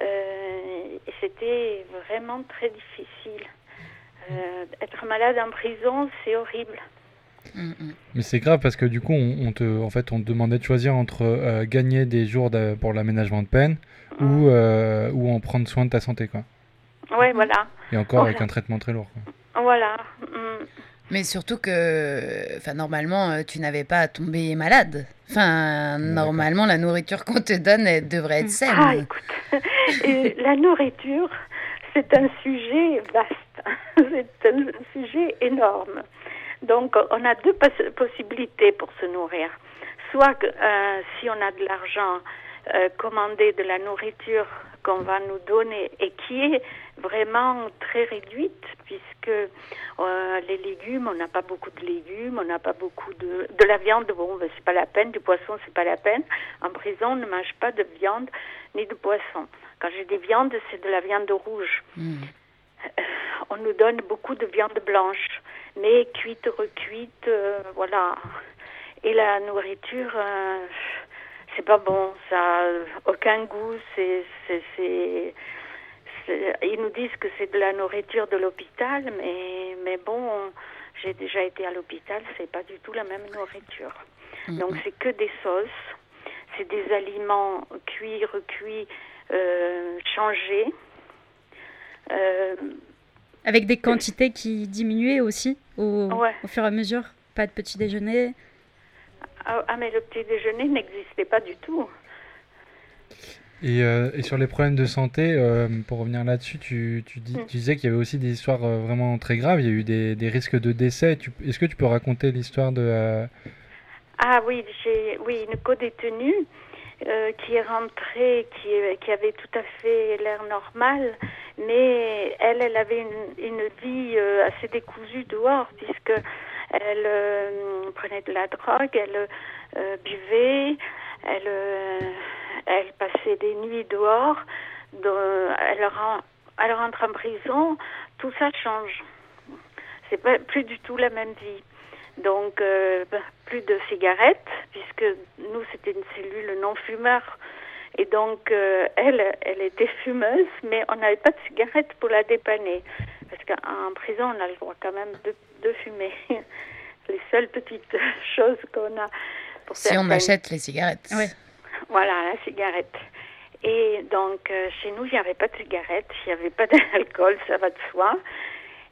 [SPEAKER 7] euh, et c'était vraiment très difficile. Euh, être malade en prison, c'est horrible.
[SPEAKER 4] Mm, mm.
[SPEAKER 3] Mais c'est grave parce que du coup, on, on te, en fait, on te demandait de choisir entre euh, gagner des jours de- pour l'aménagement de peine ou, euh, ou en prendre soin de ta santé, quoi.
[SPEAKER 7] Ouais, voilà.
[SPEAKER 3] Et encore avec un traitement très lourd. quoi.
[SPEAKER 7] Voilà. Mm.
[SPEAKER 4] Mais surtout que, enfin, normalement, euh, tu n'avais pas à tomber malade. Enfin, normalement, la nourriture qu'on te donne, elle devrait être saine.
[SPEAKER 7] Ah, écoute, la nourriture, c'est un sujet vaste, c'est un sujet énorme. Donc, on a deux pos- possibilités pour se nourrir. Soit euh, si on a de l'argent, euh, commander de la nourriture qu'on va nous donner et qui est vraiment très réduite, puisque euh, les légumes, on n'a pas beaucoup de légumes, on n'a pas beaucoup de de la viande. Bon, ben, c'est pas la peine, du poisson, c'est pas la peine. En prison, on ne mange pas de viande ni de poisson. Quand j'ai des viandes, c'est de la viande rouge.
[SPEAKER 4] Hmm.
[SPEAKER 7] On nous donne beaucoup de viande blanche, mais cuite, recuite, euh, voilà. Et la nourriture, euh, c'est pas bon, ça a aucun goût, c'est, c'est, ils nous disent que c'est de la nourriture de l'hôpital, mais, mais bon, j'ai déjà été à l'hôpital, c'est pas du tout la même nourriture. Donc c'est que des sauces, c'est des aliments cuits, recuits, euh, changés. Euh,
[SPEAKER 5] Avec des quantités qui diminuaient aussi au,
[SPEAKER 7] Ouais.
[SPEAKER 5] au fur et à mesure. Pas de petit déjeuner.
[SPEAKER 7] ah, ah, mais le petit déjeuner n'existait pas du tout.
[SPEAKER 3] Et, euh, et sur les problèmes de santé, euh, pour revenir là-dessus, tu, tu, dis, tu disais qu'il y avait aussi des histoires euh, vraiment très graves. Il y a eu des, des risques de décès. Est-ce que tu peux raconter l'histoire de. euh,
[SPEAKER 7] Ah oui, j'ai oui une co-détenue euh, qui est rentrée, qui, avait tout à fait l'air normal, mais elle, elle avait une, vie euh, assez décousue dehors, puisque elle euh, prenait de la drogue, elle buvait, elle, passait des nuits dehors, de- elle, elle rentre en prison, tout ça change. C'est pas plus du tout la même vie. Donc, euh, plus de cigarettes, puisque nous, c'était une cellule non-fumeur. Et donc, euh, elle, elle était fumeuse, mais on n'avait pas de cigarettes pour la dépanner. Parce qu'en prison, on a le droit quand même de, de fumer. Les seules petites choses qu'on a pour
[SPEAKER 4] Si on achète les cigarettes.
[SPEAKER 5] Ouais.
[SPEAKER 7] voilà, la cigarette. Et donc, euh, chez nous, il n'y avait pas de cigarette, il n'y avait pas d'alcool, ça va de soi.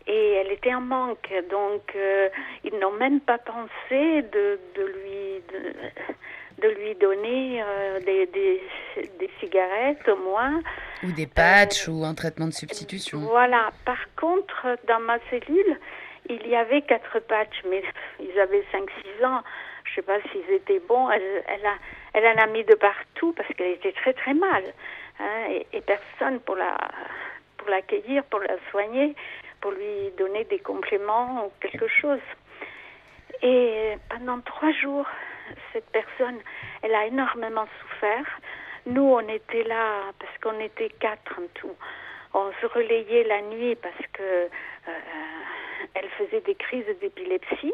[SPEAKER 7] Et elle était en manque, donc euh, ils n'ont même pas pensé de, de lui de, de lui donner euh, des, des, des cigarettes au moins.
[SPEAKER 4] Ou des patchs ou un traitement de substitution.
[SPEAKER 7] Voilà. Par contre, dans ma cellule, il y avait quatre patchs, mais ils avaient 5-6 ans. Je sais pas s'ils étaient bons. Elle, elle, a, elle en a mis de partout parce qu'elle était très très mal. hein, et, et personne pour la pour l'accueillir, pour la soigner, pour lui donner des compléments ou quelque chose. Et pendant trois jours, cette personne, elle a énormément souffert. Nous, on était là parce qu'on était quatre en tout. On se relayait la nuit parce que euh, elle faisait des crises d'épilepsie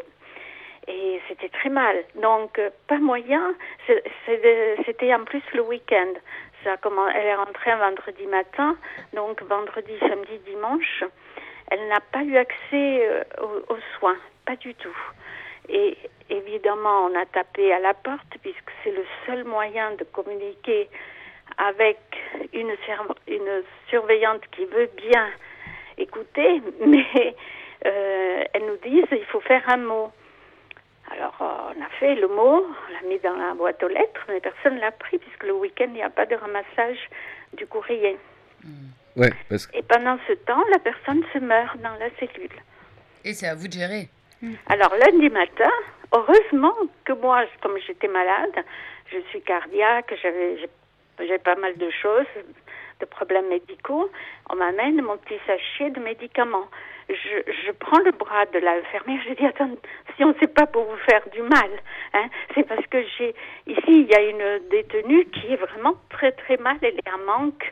[SPEAKER 7] et c'était très mal. Donc, pas moyen. C'était en plus le week-end. Elle est rentrée un vendredi matin, donc vendredi, samedi, dimanche. Elle n'a pas eu accès euh, aux, soins, pas du tout. Et évidemment, on a tapé à la porte puisque c'est le seul moyen de communiquer avec une, une surveillante qui veut bien écouter, mais euh, elles nous disent il faut faire un mot. Alors, euh, on a fait le mot, on l'a mis dans la boîte aux lettres, mais personne ne l'a pris puisque le week-end, il n'y a pas de ramassage du courrier.
[SPEAKER 2] Ouais, parce que
[SPEAKER 7] Et pendant ce temps, la personne se meurt dans la cellule.
[SPEAKER 4] Et c'est à vous de gérer.
[SPEAKER 7] Alors lundi matin, heureusement que moi, comme j'étais malade, je suis cardiaque, j'avais j'ai pas mal de choses, de problèmes médicaux, on m'amène mon petit sachet de médicaments. Je, je prends le bras de l'infirmière, je dis attends, si on ne sait pas pour vous faire du mal, hein, c'est parce que j'ai ici il y a une détenue qui est vraiment très très mal, elle est en manque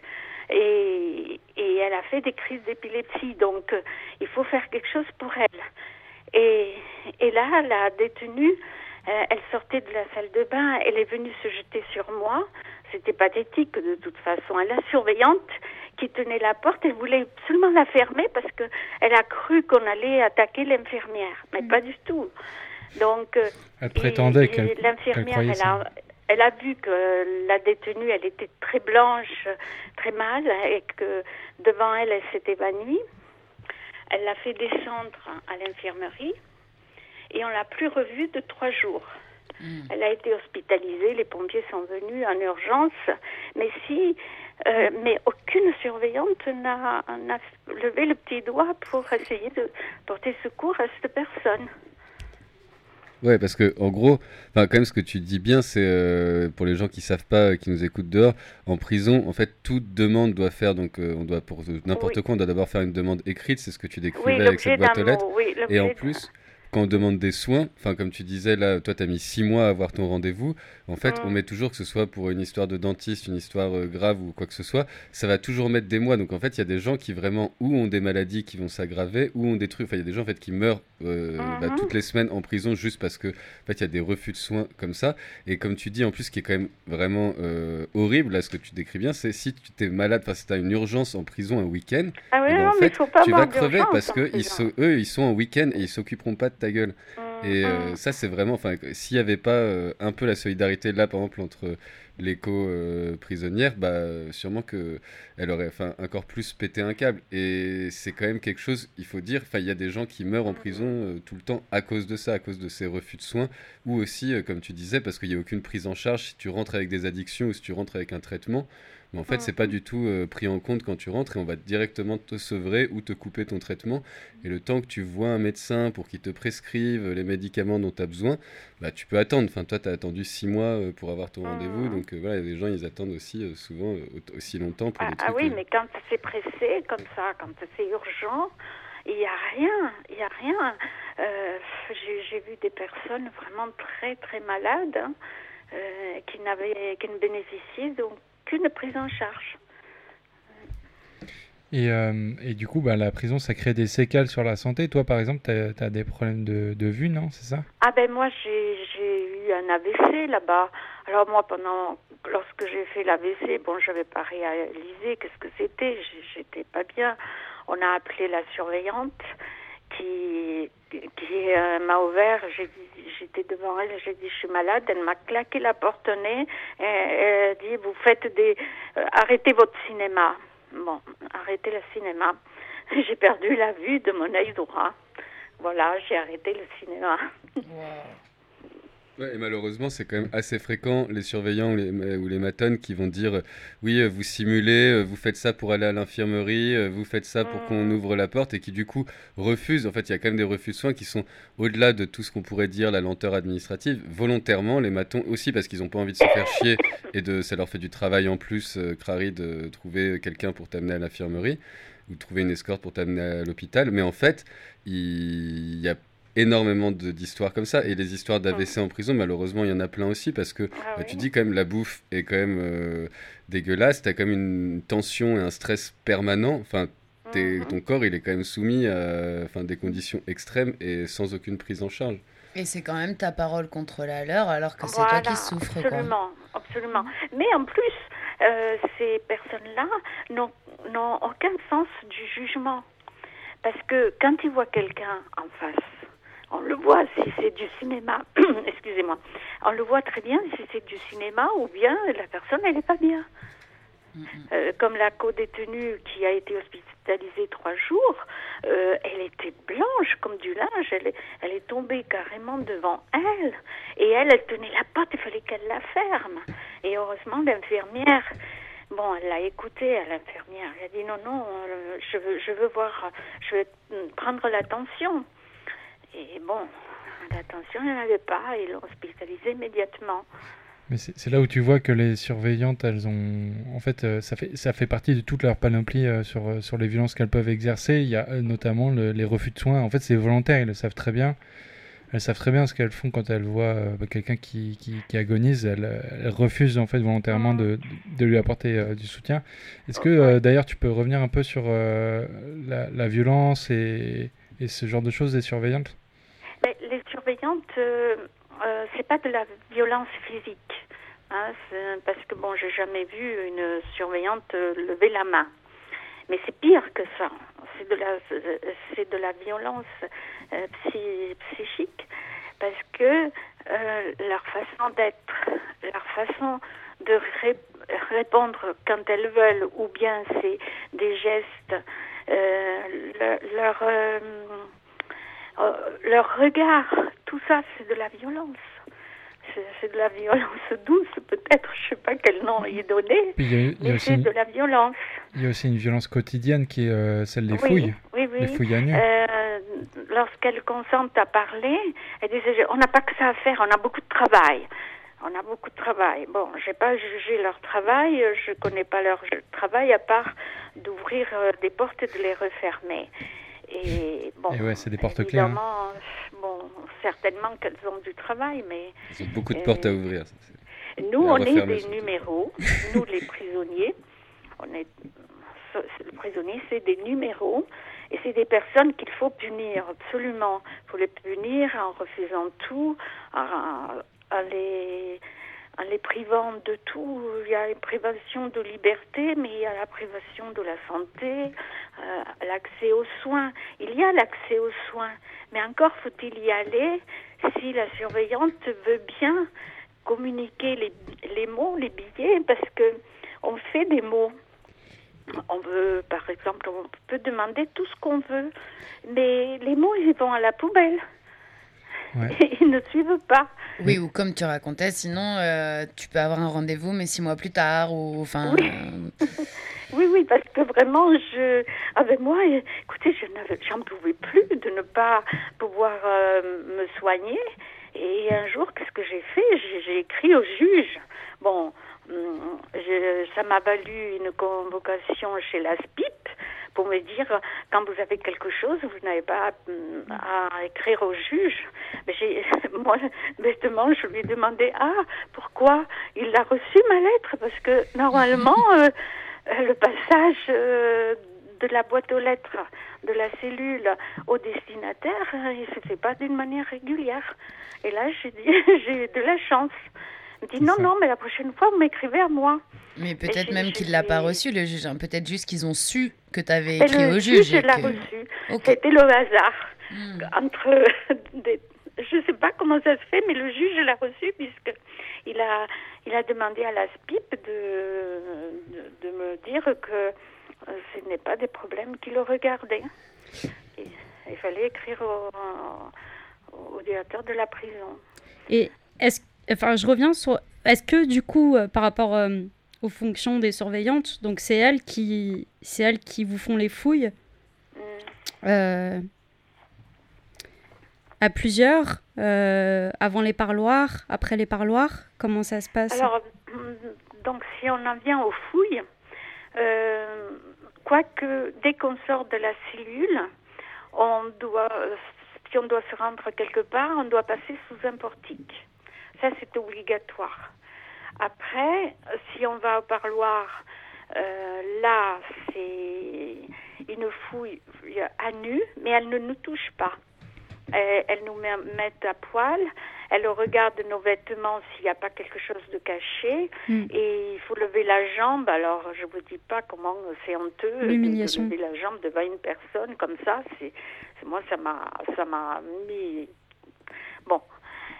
[SPEAKER 7] et, et elle a fait des crises d'épilepsie, donc euh, il faut faire quelque chose pour elle. Et, et là, la détenue, euh, elle sortait de la salle de bain, elle est venue se jeter sur moi. C'était pathétique de toute façon. Et la surveillante qui tenait la porte, elle voulait absolument la fermer parce que elle a cru qu'on allait attaquer l'infirmière, mais pas du tout. Donc, euh,
[SPEAKER 3] Elle prétendait qu'elle
[SPEAKER 7] l'infirmière, elle a, elle a vu que la détenue, elle était très blanche, très mal, et que devant elle, elle s'est évanouie. Elle l'a fait descendre à l'infirmerie. et on l'a plus revue de trois jours.
[SPEAKER 4] Mm.
[SPEAKER 7] Elle a été hospitalisée, les pompiers sont venus en urgence, mais si, euh, mais aucune surveillante n'a n'a levé le petit doigt pour essayer de porter secours à cette personne.
[SPEAKER 2] Ouais, parce que en gros, quand même ce que tu dis bien, c'est euh, pour les gens qui savent pas, euh, qui nous écoutent dehors, en prison, en fait, toute demande doit faire donc euh, on doit pour euh, n'importe
[SPEAKER 7] Oui.
[SPEAKER 2] quoi, on doit d'abord faire une demande écrite, c'est ce que tu décrivais
[SPEAKER 7] Oui,
[SPEAKER 2] avec cette boîte aux lettres.
[SPEAKER 7] Oui,
[SPEAKER 2] Et en plus, quand on demande des soins, enfin comme tu disais là, toi tu as mis six mois à avoir ton rendez-vous. En fait,
[SPEAKER 7] Mm.
[SPEAKER 2] on met toujours que ce soit pour une histoire de dentiste, une histoire euh, grave ou quoi que ce soit, ça va toujours mettre des mois. Donc en fait, il y a des gens qui vraiment ou ont des maladies qui vont s'aggraver ou ont des trucs. Enfin, il y a des gens en fait qui meurent euh, bah,
[SPEAKER 7] Mhm.
[SPEAKER 2] toutes les semaines en prison juste parce que en fait il y a des refus de soins comme ça. Et comme tu dis en plus, ce qui est quand même vraiment euh, horrible là, ce que tu décris bien, c'est si tu es malade, enfin si tu as une urgence en prison un week-end.
[SPEAKER 7] Ah oui,
[SPEAKER 2] eh ben, en fait, tu vas crever parce que ils sont, eux, ils sont en week-end et ils s'occuperont pas de ta gueule. Et euh,
[SPEAKER 7] Mm.
[SPEAKER 2] ça, c'est vraiment, enfin, s'il n'y avait pas euh, un peu la solidarité là, par exemple, entre l'éco-prisonnière, bah, euh, sûrement que elle aurait, enfin, encore plus pété un câble. Et c'est quand même quelque chose, il faut dire, enfin, il y a des gens qui meurent en prison euh, tout le temps à cause de ça, à cause de ces refus de soins, ou aussi, comme tu disais, parce qu'il n'y a aucune prise en charge si tu rentres avec des addictions ou si tu rentres avec un traitement. Mais en fait, c'est pas du tout euh, pris en compte quand tu rentres et on va directement te sevrer ou te couper ton traitement. Et le temps que tu vois un médecin pour qu'il te prescrive les médicaments dont tu as besoin, bah, tu peux attendre. Enfin, toi, tu as attendu six mois euh, pour avoir ton rendez-vous.
[SPEAKER 7] Mhm.
[SPEAKER 2] Donc, euh, voilà, les gens, ils attendent aussi souvent au- aussi longtemps pour
[SPEAKER 7] Ah,
[SPEAKER 2] des
[SPEAKER 7] ah oui, mais quand c'est pressé comme ça, quand c'est urgent, il n'y a rien, il n'y a rien. J'ai vu des personnes vraiment très très malades hein, qui, qui ne bénéficiaient d'aucune prise en charge.
[SPEAKER 3] Et, euh, et du coup, bah, la prison, ça crée des séquelles sur la santé. Toi, par exemple, tu as, des problèmes de, de vue, non C'est ça?
[SPEAKER 7] Ah ben moi j'ai eu un AVC là-bas. Alors moi pendant lorsque j'ai fait l'AVC, bon j'avais pas réalisé qu'est-ce que c'était, j'étais pas bien. On a appelé la surveillante qui qui euh, m'a ouvert, j'étais devant elle, j'ai dit je suis malade, elle m'a claqué la porte au nez et dit vous faites des euh, arrêtez votre cinéma. Bon, arrêtez le cinéma. J'ai perdu la vue de mon œil droit. Voilà, j'ai arrêté le cinéma.
[SPEAKER 2] Ouais, et malheureusement, c'est quand même assez fréquent, les surveillants ou les, ou les matones qui vont dire euh, Oui, euh, vous simulez, euh, vous faites ça pour aller à l'infirmerie, vous faites ça pour qu'on
[SPEAKER 7] Mm.
[SPEAKER 2] ouvre la porte, et qui du coup refusent. En fait, il y a quand même des refus de soins qui sont au-delà de tout ce qu'on pourrait dire, la lenteur administrative. Volontairement, les matons aussi, parce qu'ils n'ont pas envie de se faire chier et de, ça leur fait du travail en plus, euh, crari, de trouver quelqu'un pour t'amener à l'infirmerie ou de trouver une escorte pour t'amener à l'hôpital. Mais en fait, il y a énormément d'histoires comme ça. Et les histoires d'AVC en prison, malheureusement, il y en a plein aussi parce que
[SPEAKER 7] Ah
[SPEAKER 2] bah,
[SPEAKER 7] oui.
[SPEAKER 2] tu dis quand même la bouffe est quand même euh, dégueulasse. Tu as quand même une tension et un stress permanent. Enfin,
[SPEAKER 7] Mhm.
[SPEAKER 2] ton corps, il est quand même soumis à enfin, des conditions extrêmes et sans aucune prise en charge.
[SPEAKER 4] Et c'est quand même ta parole contre la leur alors que c'est toi qui souffres. Quoi.
[SPEAKER 7] Absolument, absolument. Mais en plus, euh, ces personnes-là n'ont n'ont aucun sens du jugement. Parce que quand ils voient quelqu'un en face, on le voit si c'est du cinéma, excusez-moi, on le voit très bien si c'est du cinéma ou bien la personne, elle n'est pas bien. Euh, comme la co-détenue qui a été hospitalisée trois jours, euh, elle était blanche comme du linge, elle est, elle est tombée carrément devant elle, et elle, elle tenait la porte, il fallait qu'elle la ferme. Et heureusement, l'infirmière, bon, elle l'a écoutée, à l'infirmière, elle a dit non, non, euh, je veux, je veux voir, je veux prendre l'attention. Et bon, l'attention, il n'y en avait pas, ils l'ont hospitalisée immédiatement.
[SPEAKER 3] Mais c'est là où tu vois que les surveillantes, elles ont. En fait, euh, ça fait, ça fait partie de toute leur panoplie euh, sur, euh, sur les violences qu'elles peuvent exercer. Il y a notamment le- les refus de soins. En fait, c'est volontaire, ils le savent très bien. Elles savent très bien ce qu'elles font quand elles voient bah, quelqu'un qui, qui, agonise. Elles, elles refusent en fait volontairement de, de lui apporter du soutien. Est-ce que d'ailleurs tu peux revenir un peu sur la, la violence et, et ce genre de choses des surveillantes,
[SPEAKER 7] euh, euh, c'est pas de la violence physique. Hein, parce que bon, j'ai jamais vu une surveillante euh, lever la main. Mais c'est pire que ça. C'est de la, c'est de la violence euh, psy- psychique parce que euh, leur façon d'être, leur façon de ré- répondre quand elles veulent, ou bien c'est des gestes, le- leur euh, leur regard tout ça, c'est de la violence. C'est- de la violence douce, peut-être, je sais pas quel nom
[SPEAKER 3] il y a, il y a
[SPEAKER 7] mais c'est de la violence.
[SPEAKER 3] il y a aussi une violence quotidienne qui est euh, celle des
[SPEAKER 7] oui,
[SPEAKER 3] fouilles,
[SPEAKER 7] oui, oui.
[SPEAKER 3] les fouilles à nu.
[SPEAKER 7] Euh, Lorsqu'elle consente à parler, elle disait on n'a pas que ça à faire, on a beaucoup de travail. On a beaucoup de travail. Bon, j'ai pas jugé leur travail, je connais pas leur travail à part d'ouvrir des portes et de les refermer. Et bon,
[SPEAKER 3] Et ouais, c'est des porte-clés, hein.
[SPEAKER 7] évidemment, euh, bon, certainement qu'elles ont du travail, mais
[SPEAKER 2] Ils ont beaucoup de
[SPEAKER 7] Euh,
[SPEAKER 2] portes à ouvrir. ça, c'est-
[SPEAKER 7] nous, on est des
[SPEAKER 2] surtout.
[SPEAKER 7] numéros. Nous, les prisonniers, on est le prisonnier, c'est des numéros et c'est des personnes qu'il faut punir absolument. Il faut les punir en refusant tout, en, en les en les privant de tout. Il y a une privation de liberté, mais il y a la privation de la santé, euh, l'accès aux soins. Il y a l'accès aux soins, mais encore faut-il y aller si la surveillante veut bien communiquer les, les mots, les billets, parce que on fait des mots. On veut, par exemple, on peut demander tout ce qu'on veut, mais les mots, ils vont à la poubelle.
[SPEAKER 3] Ouais.
[SPEAKER 7] Ils ne suivent pas.
[SPEAKER 4] Oui, ou comme tu racontais, sinon euh, tu peux avoir un rendez-vous, mais six mois plus tard, ou enfin.
[SPEAKER 7] Oui.
[SPEAKER 4] euh,
[SPEAKER 7] Oui, oui, parce que vraiment, je, avec moi, écoutez, je n'avais, j'en pouvais plus de ne pas pouvoir euh, me soigner. Et un jour, qu'est-ce que j'ai fait? J'ai, écrit au juge. Bon, hum, je- ça m'a valu une convocation chez la SPIP pour me dire quand vous avez quelque chose, vous n'avez pas hum, à écrire au juge. Mais moi, bêtement, je lui ai demandé ah pourquoi il a reçu ma lettre? Parce que normalement. euh, le passage euh, de la boîte aux lettres de la cellule au destinataire, euh, il se fait pas d'une manière régulière. Et là, j'ai dit, j'ai eu de la chance. Il me dit non,
[SPEAKER 3] ça.
[SPEAKER 7] non, mais la prochaine fois, vous m'écrivez à moi.
[SPEAKER 4] Mais peut-être même qu'il l'a pas reçu, le juge. hein. Peut-être juste qu'ils ont su que tu avais écrit
[SPEAKER 7] le
[SPEAKER 4] au juge. et
[SPEAKER 7] l'a reçu. C'était le hasard.
[SPEAKER 4] Hmm.
[SPEAKER 7] Entre des... Je sais pas comment ça se fait, mais le juge l'a reçu puisque il a, il a demandé à la SPIP de, de, de me dire que euh, ce n'est pas des problèmes qui le regardaient. Et il fallait écrire au, au directeur de la prison.
[SPEAKER 5] Et est-ce, enfin, je reviens sur, est-ce que du coup, euh, par rapport euh, aux fonctions des surveillantes, donc c'est elles qui, c'est elles qui vous font les fouilles
[SPEAKER 7] Hmm.
[SPEAKER 5] euh, à plusieurs, euh, avant les parloirs, après les parloirs, comment ça se passe?
[SPEAKER 7] Alors, hum, donc si on en vient aux fouilles, quoique dès qu'on sort de la cellule, on doit, si on doit se rendre quelque part, on doit passer sous un portique. Ça, c'est obligatoire. Après, si on va au parloir, euh, là, c'est une fouille à nu, mais elle ne nous touche pas. Elle, elle nous met, met à poil, elle regarde nos vêtements s'il n'y a pas quelque chose de caché,
[SPEAKER 5] Hmm.
[SPEAKER 7] et il faut lever la jambe. Alors, je vous dis pas comment c'est honteux de-
[SPEAKER 5] L'humiliation.
[SPEAKER 7] de lever la jambe devant une personne comme ça. C'est- moi, ça m'a, ça m'a mis. Bon.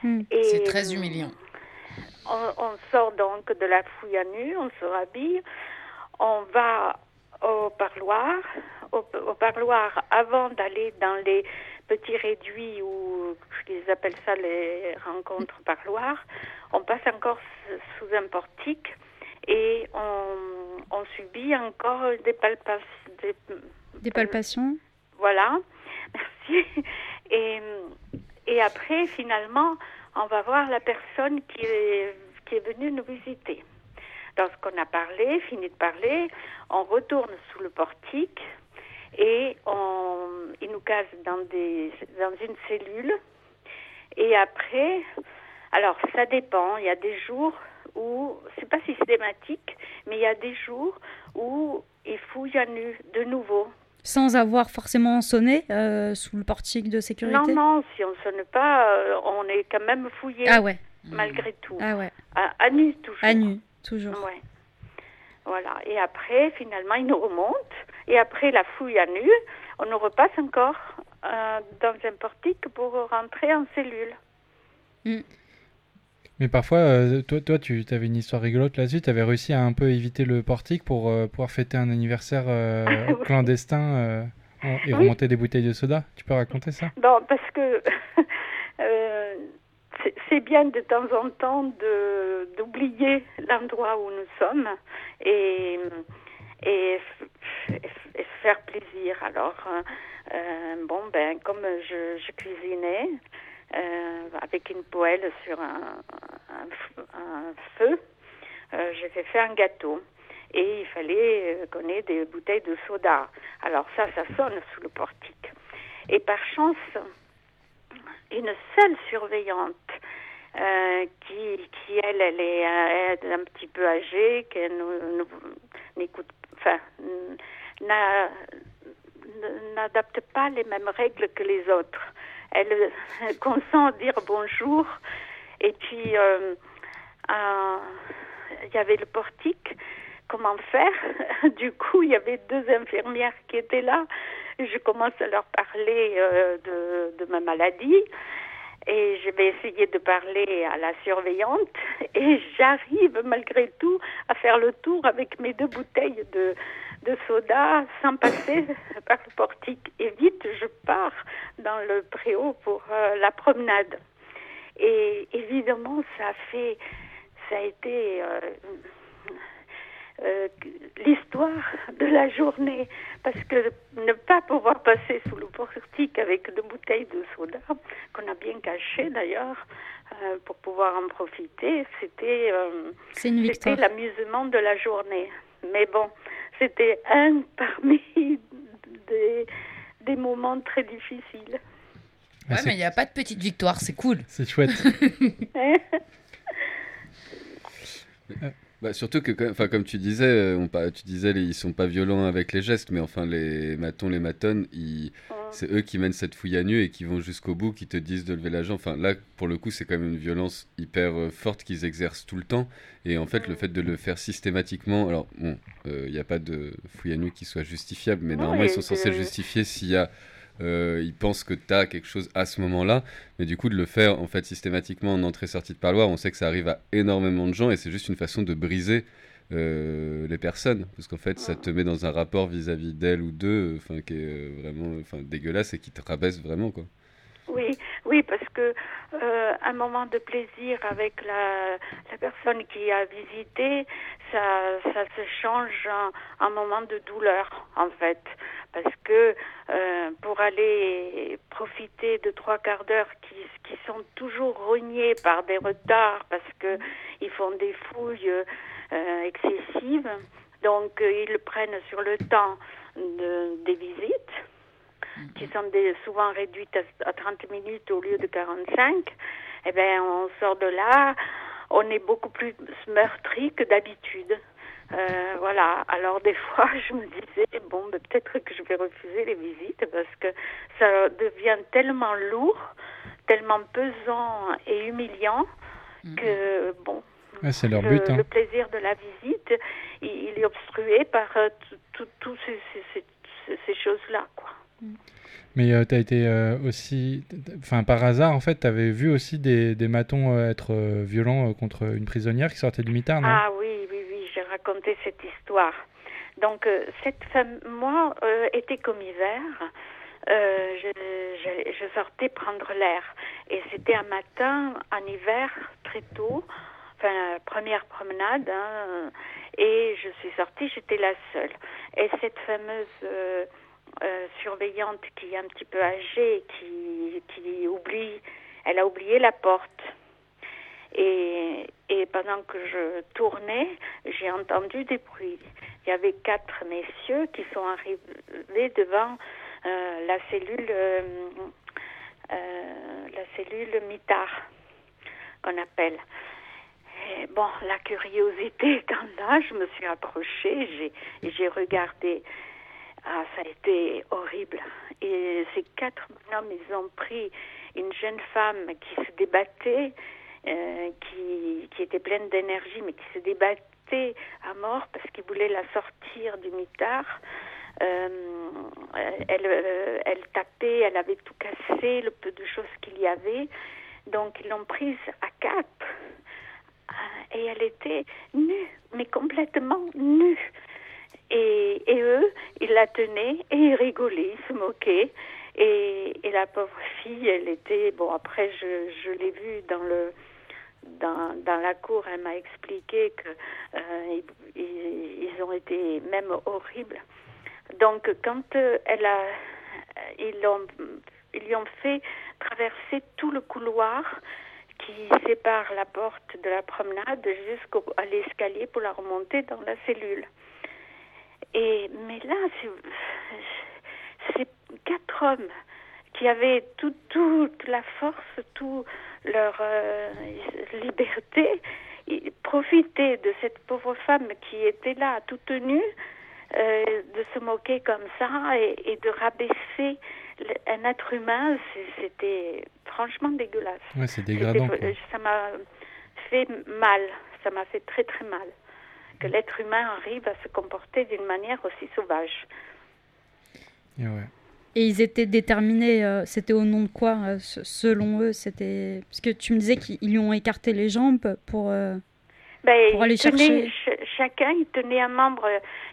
[SPEAKER 7] Et,
[SPEAKER 4] C'est très humiliant.
[SPEAKER 7] On, on sort donc de la fouille à nu, on se rhabille, on va au parloir. Au, au parloir, avant d'aller dans les petits réduits ou ils appellent ça les rencontres parloirs, on passe encore sous un portique et on, on subit encore des palpations. Des,
[SPEAKER 5] Des palpations
[SPEAKER 7] voilà, merci. Et, et après, finalement, on va voir la personne qui est, venue nous visiter. Lorsqu'on a parlé, fini de parler, on retourne sous le portique et on, il nous casse dans, des, dans une cellule. Et après, alors ça dépend, il y a des jours où, c'est pas systématique, mais il y a des jours où il fouille à nu de nouveau.
[SPEAKER 5] Sans avoir forcément sonné euh, sous le portique de sécurité
[SPEAKER 7] Non, non, si on ne sonne pas, euh, on est quand même fouillé,
[SPEAKER 5] Ah ouais,
[SPEAKER 7] malgré tout.
[SPEAKER 5] ah ouais,
[SPEAKER 7] À, à nu, toujours.
[SPEAKER 5] à nu, toujours.
[SPEAKER 7] Ouais. Voilà. Et après, finalement, il nous remonte. Et après la fouille à nu, on nous repasse encore euh, dans un portique pour rentrer en cellule.
[SPEAKER 3] Mais parfois, euh, toi, toi, tu avais une histoire rigolote là-dessus. Tu avais réussi à un peu éviter le portique pour euh, pouvoir fêter un anniversaire euh,
[SPEAKER 7] Oui.
[SPEAKER 3] clandestin et
[SPEAKER 7] Oui.
[SPEAKER 3] remonter des bouteilles de soda. Tu peux raconter ça?
[SPEAKER 7] Bon, parce que c'est- bien de temps en temps de d'oublier l'endroit où nous sommes et et, et se faire plaisir. Alors bon ben comme je, je cuisinais avec une poêle sur un, un feu, euh, j'ai fait faire un gâteau. Et il fallait euh, qu'on ait des bouteilles de soda. Alors ça, ça sonne sous le portique. Et par chance, une seule surveillante euh, qui, qui elle, elle est, euh, un petit peu âgée, qui n'écoute, enfin, n'a- n'adapte pas les mêmes règles que les autres. Elle consent à dire bonjour. Et puis, euh, euh, il y avait le portique. Comment faire? Du coup, il y avait deux infirmières qui étaient là. Je commence à leur parler euh, de ma maladie. Et je vais essayer de parler à la surveillante. Et j'arrive malgré tout à faire le tour avec mes deux bouteilles de, de soda sans passer par le portique. Et vite, je pars dans le préau pour euh, la promenade. Et évidemment, ça a fait, ça a été euh, euh, l'histoire de la journée. Parce que ne pas pouvoir passer sous le portique avec deux bouteilles de soda, qu'on a bien cachées d'ailleurs, euh, pour pouvoir en profiter, c'était euh, l'amusement de la journée. Mais bon, c'était un parmi des, des moments très difficiles.
[SPEAKER 8] Ouais, mais il n'y a pas de petite victoire, c'est cool.
[SPEAKER 3] C'est chouette.
[SPEAKER 2] Bah, surtout que, comme- enfin, comme tu disais, euh, on, tu disais, les- ils sont pas violents avec les gestes, mais enfin, les matons, les matones, ils- c'est eux qui mènent cette fouille à nu et qui vont jusqu'au bout, qui te disent de lever la jambe. Enfin, là, pour le coup, c'est quand même une violence hyper euh, forte qu'ils exercent tout le temps. Et en fait, le fait de le faire systématiquement, alors, bon, il n'y a pas de fouille à nu qui soit justifiable, mais
[SPEAKER 7] Non,
[SPEAKER 2] normalement, ils sont censés justifier s'il y a. euh, ils pensent que tu as quelque chose à ce moment-là, mais du coup de le faire en fait systématiquement en entrée-sortie de parloir, on sait que ça arrive à énormément de gens et c'est juste une façon de briser euh, les personnes, parce qu'en fait ça te met dans un rapport vis-à-vis d'elles ou d'eux, enfin qui est euh, vraiment, enfin dégueulasse et qui te rabaisse vraiment quoi.
[SPEAKER 7] Oui, oui, parce que euh, un moment de plaisir avec la, la personne qui a visité, ça, ça se change en un moment de douleur, en fait. Parce que euh, pour aller profiter de trois quarts d'heure qui, qui sont toujours rognés par des retards, parce que ils font des fouilles euh, excessives, donc euh, ils prennent sur le temps de, des visites qui sont des- souvent réduites à, à 30 minutes au lieu de 45, eh bien, on sort de là, on est beaucoup plus meurtri que d'habitude. Euh, voilà. Alors des fois, je me disais bon, ben, peut-être que je vais refuser les visites parce que ça devient tellement lourd, tellement pesant et humiliant que bon.
[SPEAKER 3] C'est leur
[SPEAKER 7] le,
[SPEAKER 3] but, hein.
[SPEAKER 7] le plaisir de la visite, il, il est obstrué par euh, toutes ces, ces- ces- ces- ces choses-là, quoi.
[SPEAKER 3] Mais tu as été euh, aussi. Enfin, par hasard, en fait, tu avais vu aussi des, des matons euh, être euh, violents euh, contre une prisonnière qui sortait du mitard, non?
[SPEAKER 7] Ah oui, oui, oui, j'ai raconté cette histoire. Donc, euh, cette femme, moi, euh, été comme hiver, euh, je, je- je sortais prendre l'air. Et c'était un matin, en hiver, très tôt, enfin, première promenade, hein, et je suis sortie, j'étais la seule. Et cette fameuse euh, euh, surveillante qui est un petit peu âgée, qui, qui oublie, elle a oublié la porte. Et, et pendant que je tournais, j'ai entendu des bruits. Il y avait quatre messieurs qui sont arrivés devant euh, la cellule, la cellule mitard qu'on appelle. Et bon, la curiosité étant là, je me suis approchée, j'ai, regardé. Ah, ça a été horrible. Et ces quatre hommes, ils ont pris une jeune femme qui se débattait, euh, qui, qui était pleine d'énergie, mais qui se débattait à mort parce qu'ils voulaient la sortir du mitard. Euh, elle, euh, elle tapait, elle avait tout cassé, le peu de choses qu'il y avait. Donc ils l'ont prise à quatre. Ah, Et elle était nue, mais complètement nue. Et, eux, ils la tenaient et ils rigolaient, ils se moquaient. Et, la pauvre fille, elle était bon. Après, je, l'ai vue dans le dans, la cour. Elle m'a expliqué que euh, ils, ont été même horribles. Donc, quand euh, elle a, ils l'ont, ils lui ont fait traverser tout le couloir qui sépare la porte de la promenade jusqu'à l'escalier pour la remonter dans la cellule. Et mais là, c'est, quatre hommes qui avaient tout, toute la force, toute leur euh, liberté, ils profitaient de cette pauvre femme qui était là, toute nue, euh, de se moquer comme ça et, de rabaisser un être humain, c'était franchement dégueulasse.
[SPEAKER 3] Ouais, c'est dégradant. quoi.
[SPEAKER 7] Ça m'a fait mal, ça m'a fait très très mal que l'être humain arrive à se comporter d'une manière aussi sauvage.
[SPEAKER 3] Et ouais.
[SPEAKER 5] Et ils étaient déterminés, euh, c'était au nom de quoi, euh, se- selon eux C'était Parce que tu me disais qu'ils lui ont écarté les jambes pour... euh,
[SPEAKER 7] Ben,
[SPEAKER 5] Pour aller
[SPEAKER 7] tenait-
[SPEAKER 5] chercher.
[SPEAKER 7] ch- chacun, il tenait un membre.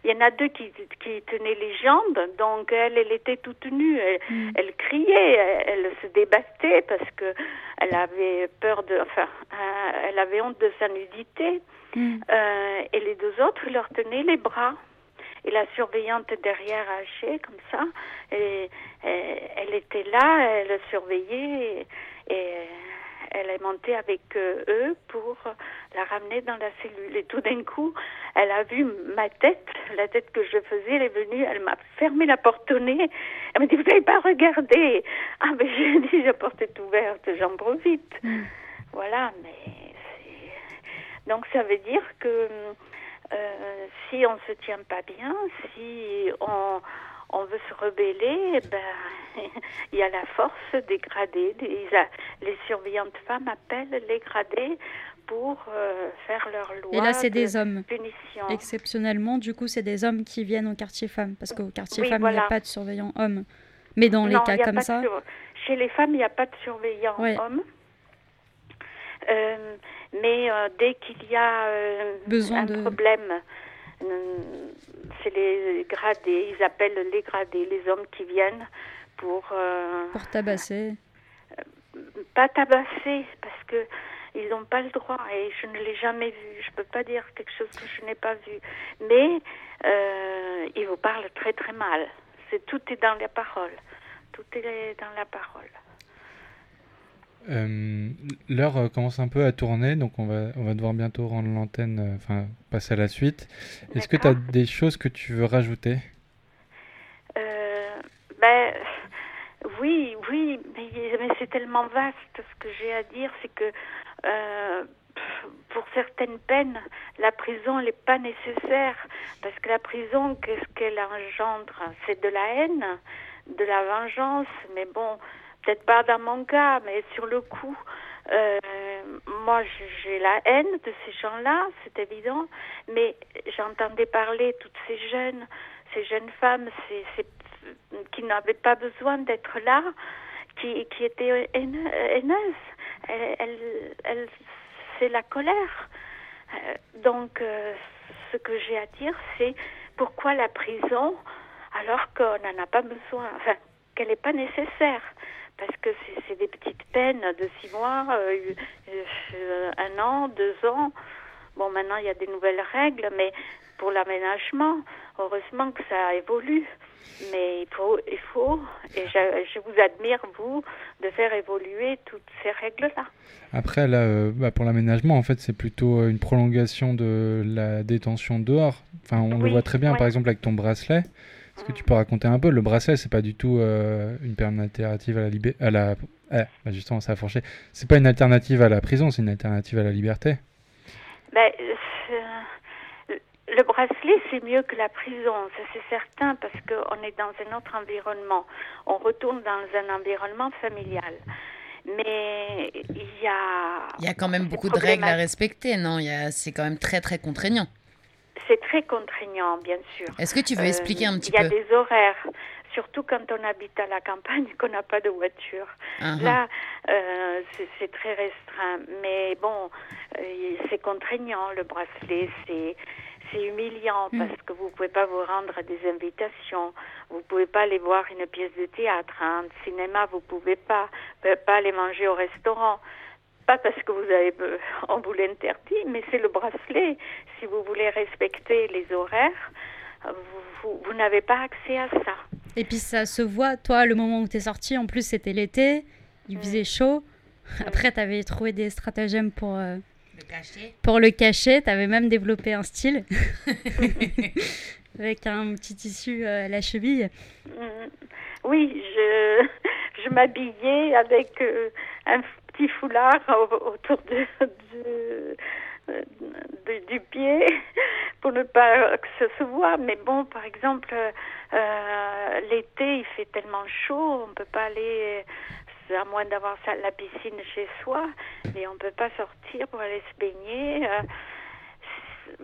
[SPEAKER 7] Il y en a deux qui, qui tenaient les jambes, donc elle, elle était toute nue. Elle,
[SPEAKER 5] Mm.
[SPEAKER 7] elle criait, elle, elle se débattait parce que elle avait peur de, enfin, euh, elle avait honte de sa nudité.
[SPEAKER 5] mm.
[SPEAKER 7] Euh, et les deux autres ils leur tenaient les bras. Et la surveillante derrière hachée, comme ça, et, et elle était là, elle surveillait, et, et elle est montée avec euh, eux pour la ramener dans la cellule. Et tout d'un coup, elle a vu ma tête, la tête que je faisais, elle est venue, elle m'a fermé la porte au nez. Elle m'a dit, vous n'avez pas regardé. Ah, mais j'ai dit, la porte est ouverte, j'en profite. Voilà, mais c'est... Donc ça veut dire que euh, si on se tient pas bien, si on, on veut se rebeller, eh ben, il y a la force des gradés. Des- les surveillantes femmes appellent les gradés pour euh, faire leur loi
[SPEAKER 5] Et là, c'est
[SPEAKER 7] de
[SPEAKER 5] des hommes.
[SPEAKER 7] punition.
[SPEAKER 5] Exceptionnellement, du coup, c'est des hommes qui viennent au quartier femmes, parce qu'au quartier
[SPEAKER 7] Oui,
[SPEAKER 5] femmes, il n'y a pas de surveillant homme. Mais dans les cas comme ça,
[SPEAKER 7] sur- Chez les femmes, il n'y a pas de surveillant
[SPEAKER 5] Ouais.
[SPEAKER 7] homme. Euh, mais euh, dès qu'il y a euh,
[SPEAKER 5] Besoin
[SPEAKER 7] un
[SPEAKER 5] de-
[SPEAKER 7] problème, c'est les gradés, ils appellent les gradés, les hommes qui viennent pour euh,
[SPEAKER 5] pour tabasser,
[SPEAKER 7] pas tabasser parce que ils n'ont pas le droit et je ne l'ai jamais vu. Je peux pas dire quelque chose que je n'ai pas vu, mais euh, ils vous parlent très très mal. C'est tout est dans la parole, tout est dans la parole.
[SPEAKER 3] Euh, L'heure euh, commence un peu à tourner, donc on va, on va devoir bientôt rendre l'antenne, euh, enfin passer à la suite. Est-ce que tu as des choses que tu veux rajouter?
[SPEAKER 7] Euh, ben oui, oui, mais, mais c'est tellement vaste. Ce que j'ai à dire, c'est que pour certaines peines, la prison n'est pas nécessaire parce que la prison, qu'est-ce qu'elle engendre? C'est de la haine, de la vengeance. Mais bon, peut-être pas dans mon cas, mais sur le coup. euh, moi, j'ai la haine de ces gens-là, c'est évident, mais j'entendais parler toutes ces jeunes, ces jeunes femmes, ces, qui n'avaient pas besoin d'être là, qui, étaient haine- haineuses. Elles- c'est la colère. Euh, donc, euh, ce que j'ai à dire, c'est pourquoi la prison, alors qu'on n'en a pas besoin, enfin, qu'elle n'est pas nécessaire. Parce que c'est- des petites peines de six mois, euh, euh, un an, deux ans. Bon, maintenant, il y a des nouvelles règles, mais pour l'aménagement, heureusement que ça évolue. Mais il faut, il faut et je, je vous admire, vous, de faire évoluer toutes ces règles-là.
[SPEAKER 3] Après, là, euh, bah, pour l'aménagement, en fait, c'est plutôt une prolongation de la détention dehors. Enfin, on le voit très bien,
[SPEAKER 7] ouais.
[SPEAKER 3] par exemple, avec ton bracelet. Est-ce que tu peux raconter un peu Le bracelet, c'est pas du tout euh, une peine alternative à la liberté. À la... ah, bah, justement, ça a fourché. C'est pas une alternative à la prison, c'est une alternative à la liberté.
[SPEAKER 7] Ben, euh, le bracelet, c'est mieux que la prison, ça c'est certain, parce qu'on est dans un autre environnement. On retourne dans un environnement familial. Mais il y a...
[SPEAKER 8] Il y a quand même beaucoup de règles à respecter, non? Il y a- C'est quand même très très contraignant.
[SPEAKER 7] C'est très contraignant, bien sûr.
[SPEAKER 8] Est-ce que tu veux
[SPEAKER 7] Euh,
[SPEAKER 8] expliquer un petit
[SPEAKER 7] Il y a
[SPEAKER 8] peu
[SPEAKER 7] des horaires, surtout quand on habite à la campagne, qu'on n'a pas de voiture.
[SPEAKER 8] Ah, ah.
[SPEAKER 7] Là, euh, c'est- très restreint. Mais bon, euh, c'est contraignant, le bracelet. C'est c'est humiliant
[SPEAKER 5] Mm.
[SPEAKER 7] parce que vous pouvez pas vous rendre à des invitations, vous pouvez pas aller voir une pièce de théâtre, un cinéma, vous pouvez pas, pas aller manger au restaurant. Pas parce que vous avez on vous l'interdit, mais c'est le bracelet. Si vous voulez respecter les horaires, vous, vous, vous n'avez pas accès à ça.
[SPEAKER 5] Et puis ça se voit, toi, le moment où t'es sorti, en plus c'était l'été, il faisait chaud. Après, t'avais trouvé des stratagèmes pour, euh,
[SPEAKER 8] Le cachet.
[SPEAKER 5] pour le cacher. T'avais même développé un style avec un petit tissu euh, à la cheville.
[SPEAKER 7] Mm. Oui, je, je m'habillais avec euh, un petit foulard au- autour de, de- du pied pour ne pas que ça se voit. Mais bon, par exemple, euh, l'été, il fait tellement chaud, on peut pas aller, à moins d'avoir la piscine chez soi, et on peut pas sortir pour aller se baigner. euh,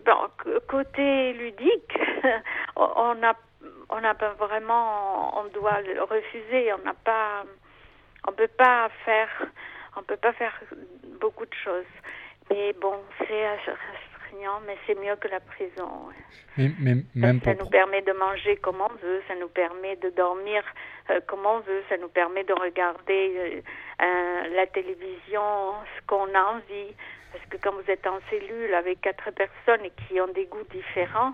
[SPEAKER 7] Bon, côté ludique, on on a, on n'a pas vraiment, on doit refuser. On n'a pas, on peut pas faire, on peut pas faire beaucoup de choses. Mais bon, c'est astreignant, mais c'est mieux que la prison. ouais.
[SPEAKER 3] Mais, mais
[SPEAKER 7] Ça,
[SPEAKER 3] même
[SPEAKER 7] ça
[SPEAKER 3] pour
[SPEAKER 7] nous permet de manger comme on veut, ça nous permet de dormir euh, comme on veut, ça nous permet de regarder euh, euh, la télévision, ce qu'on a envie. Parce que quand vous êtes en cellule avec quatre personnes et qui ont des goûts différents,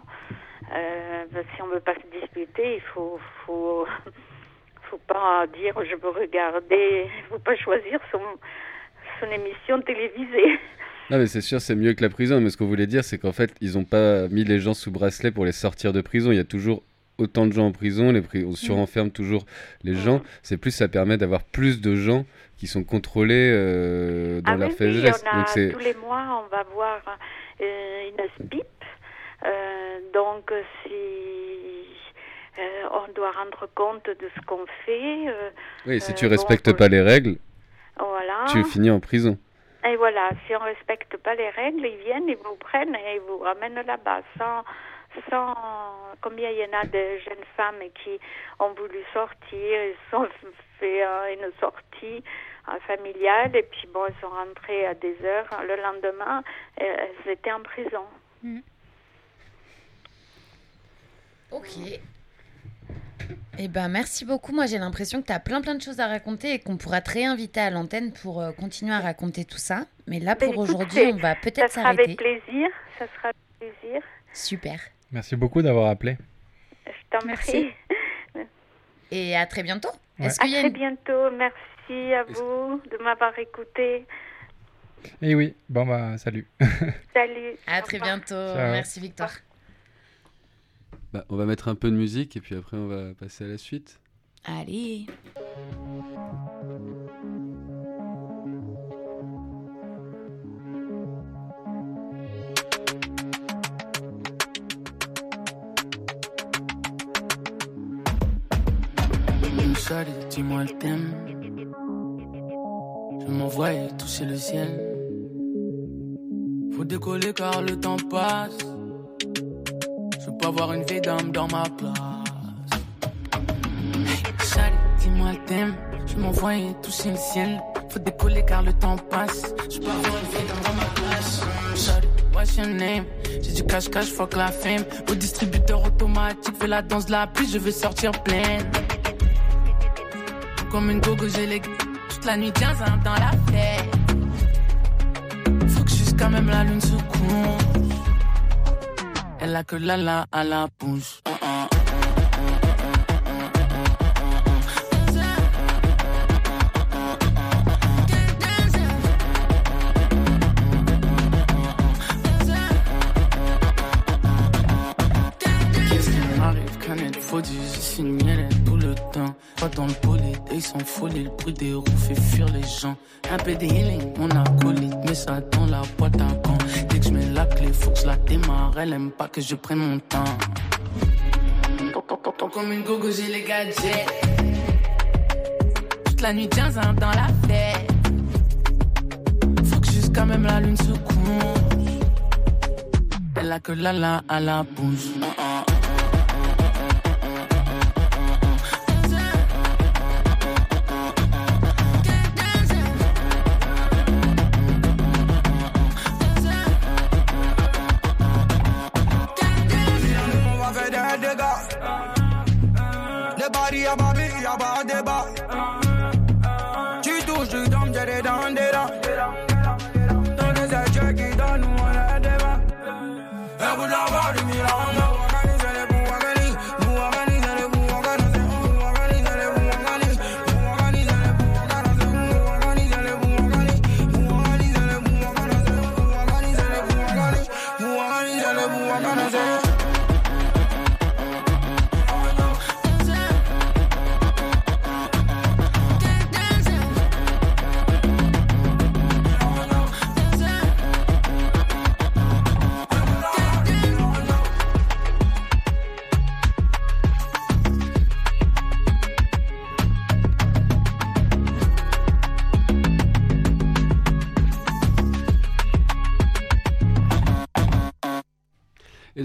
[SPEAKER 7] euh, ben, si on ne veut pas se disputer, il faut, faut, faut pas dire je veux regarder, il faut pas choisir son, son émission télévisée.
[SPEAKER 2] Non, mais c'est sûr, c'est mieux que la prison. Mais ce qu'on voulait dire, c'est qu'en fait, ils n'ont pas mis les gens sous bracelet pour les sortir de prison. Il y a toujours autant de gens en prison. Les On surenferme toujours les gens. C'est plus, ça permet d'avoir plus de gens qui sont contrôlés euh, dans
[SPEAKER 7] ah
[SPEAKER 2] leur
[SPEAKER 7] oui,
[SPEAKER 2] fait
[SPEAKER 7] oui,
[SPEAKER 2] geste.
[SPEAKER 7] on a,
[SPEAKER 2] Donc c'est
[SPEAKER 7] tous les mois, on va voir euh, une SPIP. Euh, donc, si on doit rendre compte de ce qu'on fait,
[SPEAKER 2] oui, si tu respectes pas les règles,
[SPEAKER 7] voilà.
[SPEAKER 2] tu finis en prison.
[SPEAKER 7] Et voilà, si on respecte pas les règles, ils viennent, ils vous prennent et ils vous ramènent là-bas sans, sans combien il y en a de jeunes femmes qui ont voulu sortir, ils ont fait euh, une sortie euh, familiale et puis bon, ils sont rentrés à des heures. Le lendemain, euh, elles étaient en prison.
[SPEAKER 8] Ok. Eh ben, merci beaucoup. Moi, j'ai l'impression que tu as plein plein de choses à raconter et qu'on pourra te réinviter à l'antenne pour euh, continuer à raconter tout ça. Mais là,
[SPEAKER 7] Ben,
[SPEAKER 8] pour
[SPEAKER 7] écoute,
[SPEAKER 8] aujourd'hui, on va
[SPEAKER 7] Ça
[SPEAKER 8] peut-être
[SPEAKER 7] sera avec
[SPEAKER 8] s'arrêter.
[SPEAKER 7] plaisir, ça sera avec plaisir.
[SPEAKER 8] Super.
[SPEAKER 3] Merci beaucoup d'avoir appelé.
[SPEAKER 7] Je t'en
[SPEAKER 5] Merci.
[SPEAKER 7] prie.
[SPEAKER 8] Et à très bientôt.
[SPEAKER 3] Ouais.
[SPEAKER 8] Est-ce
[SPEAKER 7] À
[SPEAKER 8] qu'il y a
[SPEAKER 7] très
[SPEAKER 8] une...
[SPEAKER 7] bientôt. Merci à vous de m'avoir écouté.
[SPEAKER 3] Et oui, bon bah salut.
[SPEAKER 7] Salut.
[SPEAKER 8] À
[SPEAKER 7] Au
[SPEAKER 8] très bientôt.
[SPEAKER 3] Ciao.
[SPEAKER 8] Merci, Victoire.
[SPEAKER 2] Bah, on va mettre un peu de musique et puis après, on va passer à la suite.
[SPEAKER 8] Allez.
[SPEAKER 9] Dis-moi le thème. Je m'envoie toucher le ciel. Faut décoller car le temps passe. Pas voir une vieille dame dans ma place. Shawty, dis-moi thème. Je m'envoie toucher le ciel. Faut décoller car le temps passe. Je pas voir une vieille dame dans ma place. Shawty, what's your name? J'ai du cash-cash, fuck la fame. Au distributeur automatique, fais la danse la pluie, je veux sortir pleine. Comme une gogo, j'ai les toute la nuit, tiens, dans la fête. Faut que jusqu'à même la lune se couche. Elle a que la la à la faudie, j'ai signé l'aide tout le temps. Pas dans le bolide, ils folie, le bruit des roues fait fuir les gens. Un peu de healing, mon acolyte, mais ça dans la boîte à la elle aime pas que je prenne mon temps. Comme une gogo, j'ai les gadgets. Toute la nuit, tiens, dans la fête. Faut que jusqu'à même la lune se couche. Elle a que la la à la bouche.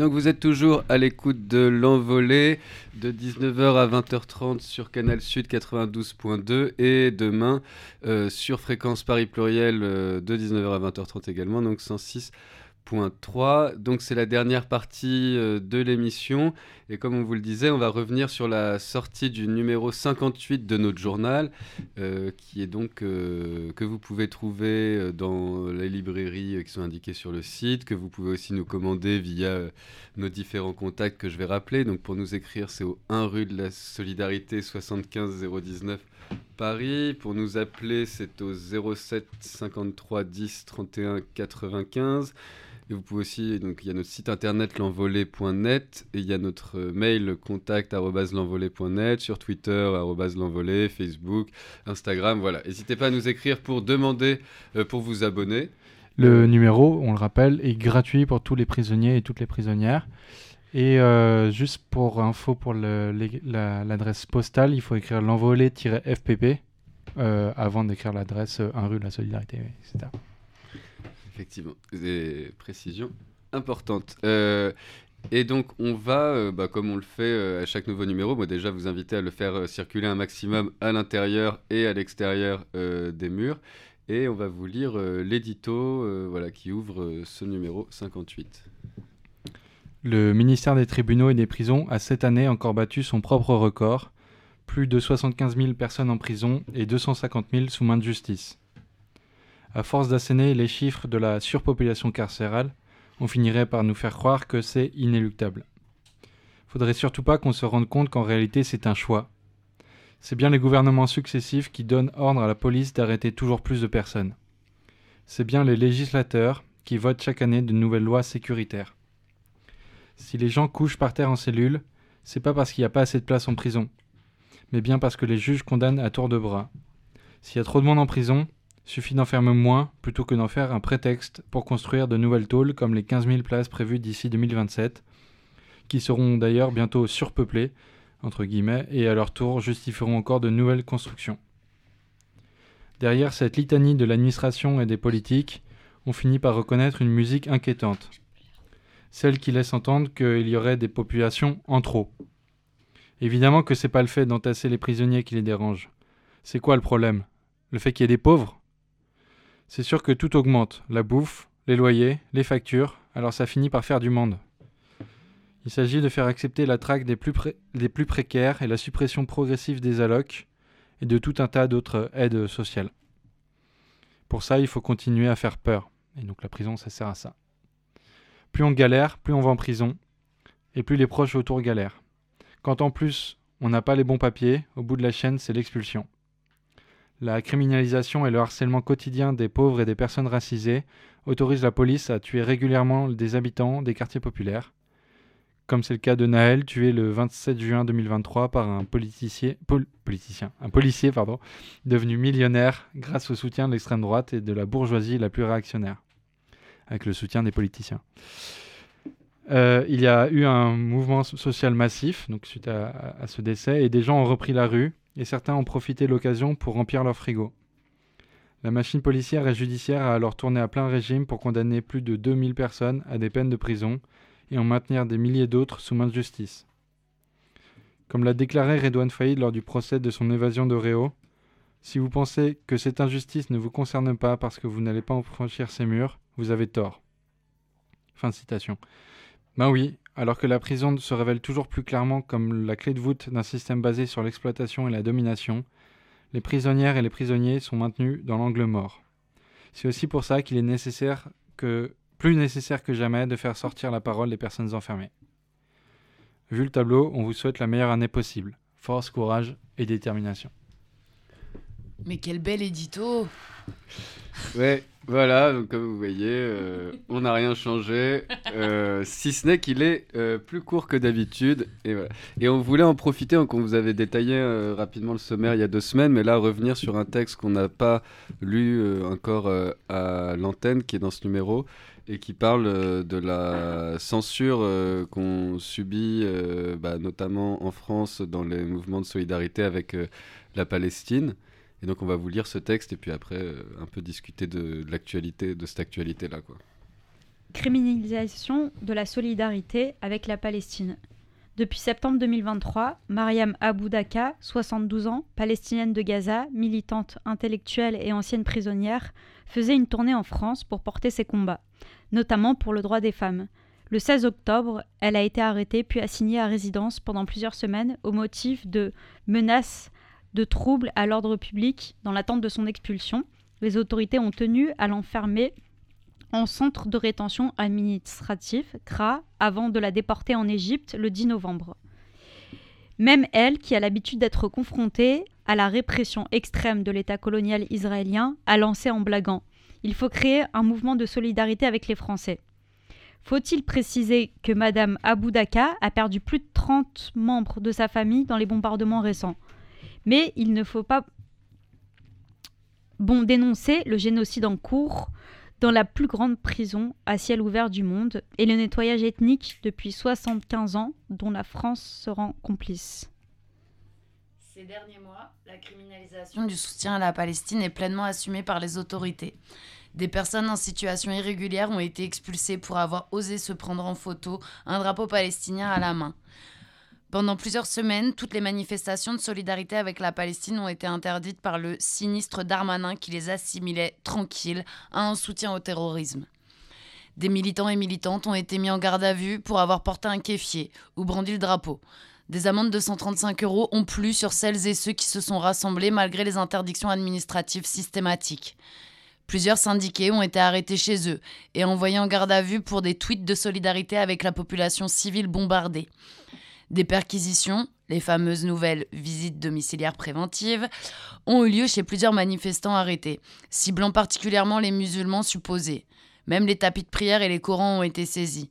[SPEAKER 2] Donc vous êtes toujours à l'écoute de l'envolée de 19h à 20h30 sur Canal Sud 92.2 et demain euh, sur Fréquence Paris Pluriel euh, de 19h à 20h30 également, donc 106.3. Donc c'est la dernière partie euh, de l'émission et comme on vous le disait, on va revenir sur la sortie du numéro 58 de notre journal euh, qui est donc euh, que vous pouvez trouver dans les librairies qui sont indiquées sur le site, que vous pouvez aussi nous commander via nos différents contacts que je vais rappeler. Donc pour nous écrire, c'est au 1 rue de la Solidarité 75 019 Paris. Pour nous appeler, c'est au 07 53 10 31 95. Vous pouvez aussi, donc il y a notre site internet l'envolée.net et il y a notre euh, mail contact l'envolée.net, sur Twitter l'envolée, Facebook, Instagram, voilà. N'hésitez pas à nous écrire pour demander, euh, pour vous abonner.
[SPEAKER 3] Le numéro, on le rappelle, est gratuit pour tous les prisonniers et toutes les prisonnières. Et euh, juste pour info pour l'adresse postale, il faut écrire l'envolée-fpp avant d'écrire l'adresse euh, 1 rue de la Solidarité, etc.
[SPEAKER 2] Effectivement, des précisions importantes. Euh, et donc, on va, euh, bah, comme on le fait euh, à chaque nouveau numéro, moi déjà vous inviter à le faire circuler un maximum à l'intérieur et à l'extérieur des murs. Et on va vous lire l'édito voilà, qui ouvre ce numéro 58.
[SPEAKER 3] Le ministère des Tribunaux et des Prisons a cette année encore battu son propre record. Plus de 75 000 personnes en prison et 250 000 sous main de justice. À force d'asséner les chiffres de la surpopulation carcérale, on finirait par nous faire croire que c'est inéluctable. Faudrait surtout pas qu'on se rende compte qu'en réalité c'est un choix. C'est bien les gouvernements successifs qui donnent ordre à la police d'arrêter toujours plus de personnes. C'est bien les législateurs qui votent chaque année de nouvelles lois sécuritaires. Si les gens couchent par terre en cellule, c'est pas parce qu'il n'y a pas assez de place en prison, mais bien parce que les juges condamnent à tour de bras. S'il y a trop de monde en prison, suffit d'en faire moins plutôt que d'en faire un prétexte pour construire de nouvelles tôles comme les 15 000 places prévues d'ici 2027, qui seront d'ailleurs bientôt surpeuplées, entre guillemets, et à leur tour justifieront encore de nouvelles constructions. Derrière cette litanie de l'administration et des politiques, on finit par reconnaître une musique inquiétante celle qui laisse entendre qu'il y aurait des populations en trop. Évidemment que c'est pas le fait d'entasser les prisonniers qui les dérange. C'est quoi le problème? Le fait qu'il y ait des pauvres? C'est sûr que tout augmente, la bouffe, les loyers, les factures, alors ça finit par faire du monde. Il s'agit de faire accepter la traque des plus, précaires et la suppression progressive des allocs et de tout un tas d'autres aides sociales. Pour ça, il faut continuer à faire peur. Et donc la prison, ça sert à ça. Plus on galère, plus on va en prison, et plus les proches autour galèrent. Quand en plus on n'a pas les bons papiers, au bout de la chaîne, c'est l'expulsion. La criminalisation et le harcèlement quotidien des pauvres et des personnes racisées autorisent la police à tuer régulièrement des habitants des quartiers populaires, comme c'est le cas de Naël, tué le 27 juin 2023 par un politicien, pol- politicien, un policier pardon, devenu millionnaire grâce au soutien de l'extrême droite et de la bourgeoisie la plus réactionnaire avec le soutien des politiciens. Euh, il y a eu un mouvement so- social massif donc suite à ce décès et des gens ont repris la rue et certains ont profité de l'occasion pour remplir leur frigo. La machine policière et judiciaire a alors tourné à plein régime pour condamner plus de 2000 personnes à des peines de prison et en maintenir des milliers d'autres sous main de justice. Comme l'a déclaré Redouane Faïd lors du procès de son évasion de Réau, si vous pensez que cette injustice ne vous concerne pas parce que vous n'allez pas en franchir ces murs, vous avez tort. Fin de citation. Ben oui, alors que la prison se révèle toujours plus clairement comme la clé de voûte d'un système basé sur l'exploitation et la domination, les prisonnières et les prisonniers sont maintenus dans l'angle mort. C'est aussi pour ça qu'il est nécessaire que, plus nécessaire que jamais de faire sortir la parole des personnes enfermées. Vu le tableau, on vous souhaite la meilleure année possible. Force, courage et détermination.
[SPEAKER 4] Mais quel bel édito
[SPEAKER 2] Ouais, voilà, donc comme vous voyez, euh, on n'a rien changé, euh, si ce n'est qu'il est euh, plus court que d'habitude. Et, voilà. et on voulait en profiter, donc on vous avait détaillé rapidement le sommaire il y a deux semaines, mais là revenir sur un texte qu'on n'a pas lu encore à l'antenne, qui est dans ce numéro, et qui parle de la censure qu'on subit, bah, notamment en France, dans les mouvements de solidarité avec la Palestine. Et donc on va vous lire ce texte et puis après euh, un peu discuter de, l'actualité, de cette actualité-là. Quoi.
[SPEAKER 5] Criminalisation de la solidarité avec la Palestine. Depuis septembre 2023, Mariam Aboudaka, 72 ans, palestinienne de Gaza, militante intellectuelle et ancienne prisonnière, faisait une tournée en France pour porter ses combats, notamment pour le droit des femmes. Le 16 octobre, elle a été arrêtée puis assignée à résidence pendant plusieurs semaines au motif de menaces de troubles à l'ordre public dans l'attente de son expulsion. Les autorités ont tenu à l'enfermer en centre de rétention administratif, CRA, avant de la déporter en Égypte le 10 novembre. Même elle, qui a l'habitude d'être confrontée à la répression extrême de l'État colonial israélien, a lancé en blaguant Il faut créer un mouvement de solidarité avec les Français. Faut-il préciser que Madame Aboudaka a perdu plus de 30 membres de sa famille dans les bombardements récents? Mais il ne faut pas bon dénoncer le génocide en cours dans la plus grande prison à ciel ouvert du monde et le nettoyage ethnique depuis 75 ans dont la France se rend complice.
[SPEAKER 4] Ces derniers mois, la criminalisation du soutien à la Palestine est pleinement assumée par les autorités. Des personnes en situation irrégulière ont été expulsées pour avoir osé se prendre en photo un drapeau palestinien à la main. Pendant plusieurs semaines, toutes les manifestations de solidarité avec la Palestine ont été interdites par le sinistre Darmanin qui les assimilait tranquilles à un soutien au terrorisme. Des militants et militantes ont été mis en garde à vue pour avoir porté un kéfier ou brandi le drapeau. Des amendes de 135 euros ont plu sur celles et ceux qui se sont rassemblés malgré les interdictions administratives systématiques. Plusieurs syndiqués ont été arrêtés chez eux et envoyés en garde à vue pour des tweets de solidarité avec la population civile bombardée. Des perquisitions, les fameuses nouvelles visites domiciliaires préventives, ont eu lieu chez plusieurs manifestants arrêtés, ciblant particulièrement les musulmans supposés. Même les tapis de prière et les Corans ont été saisis.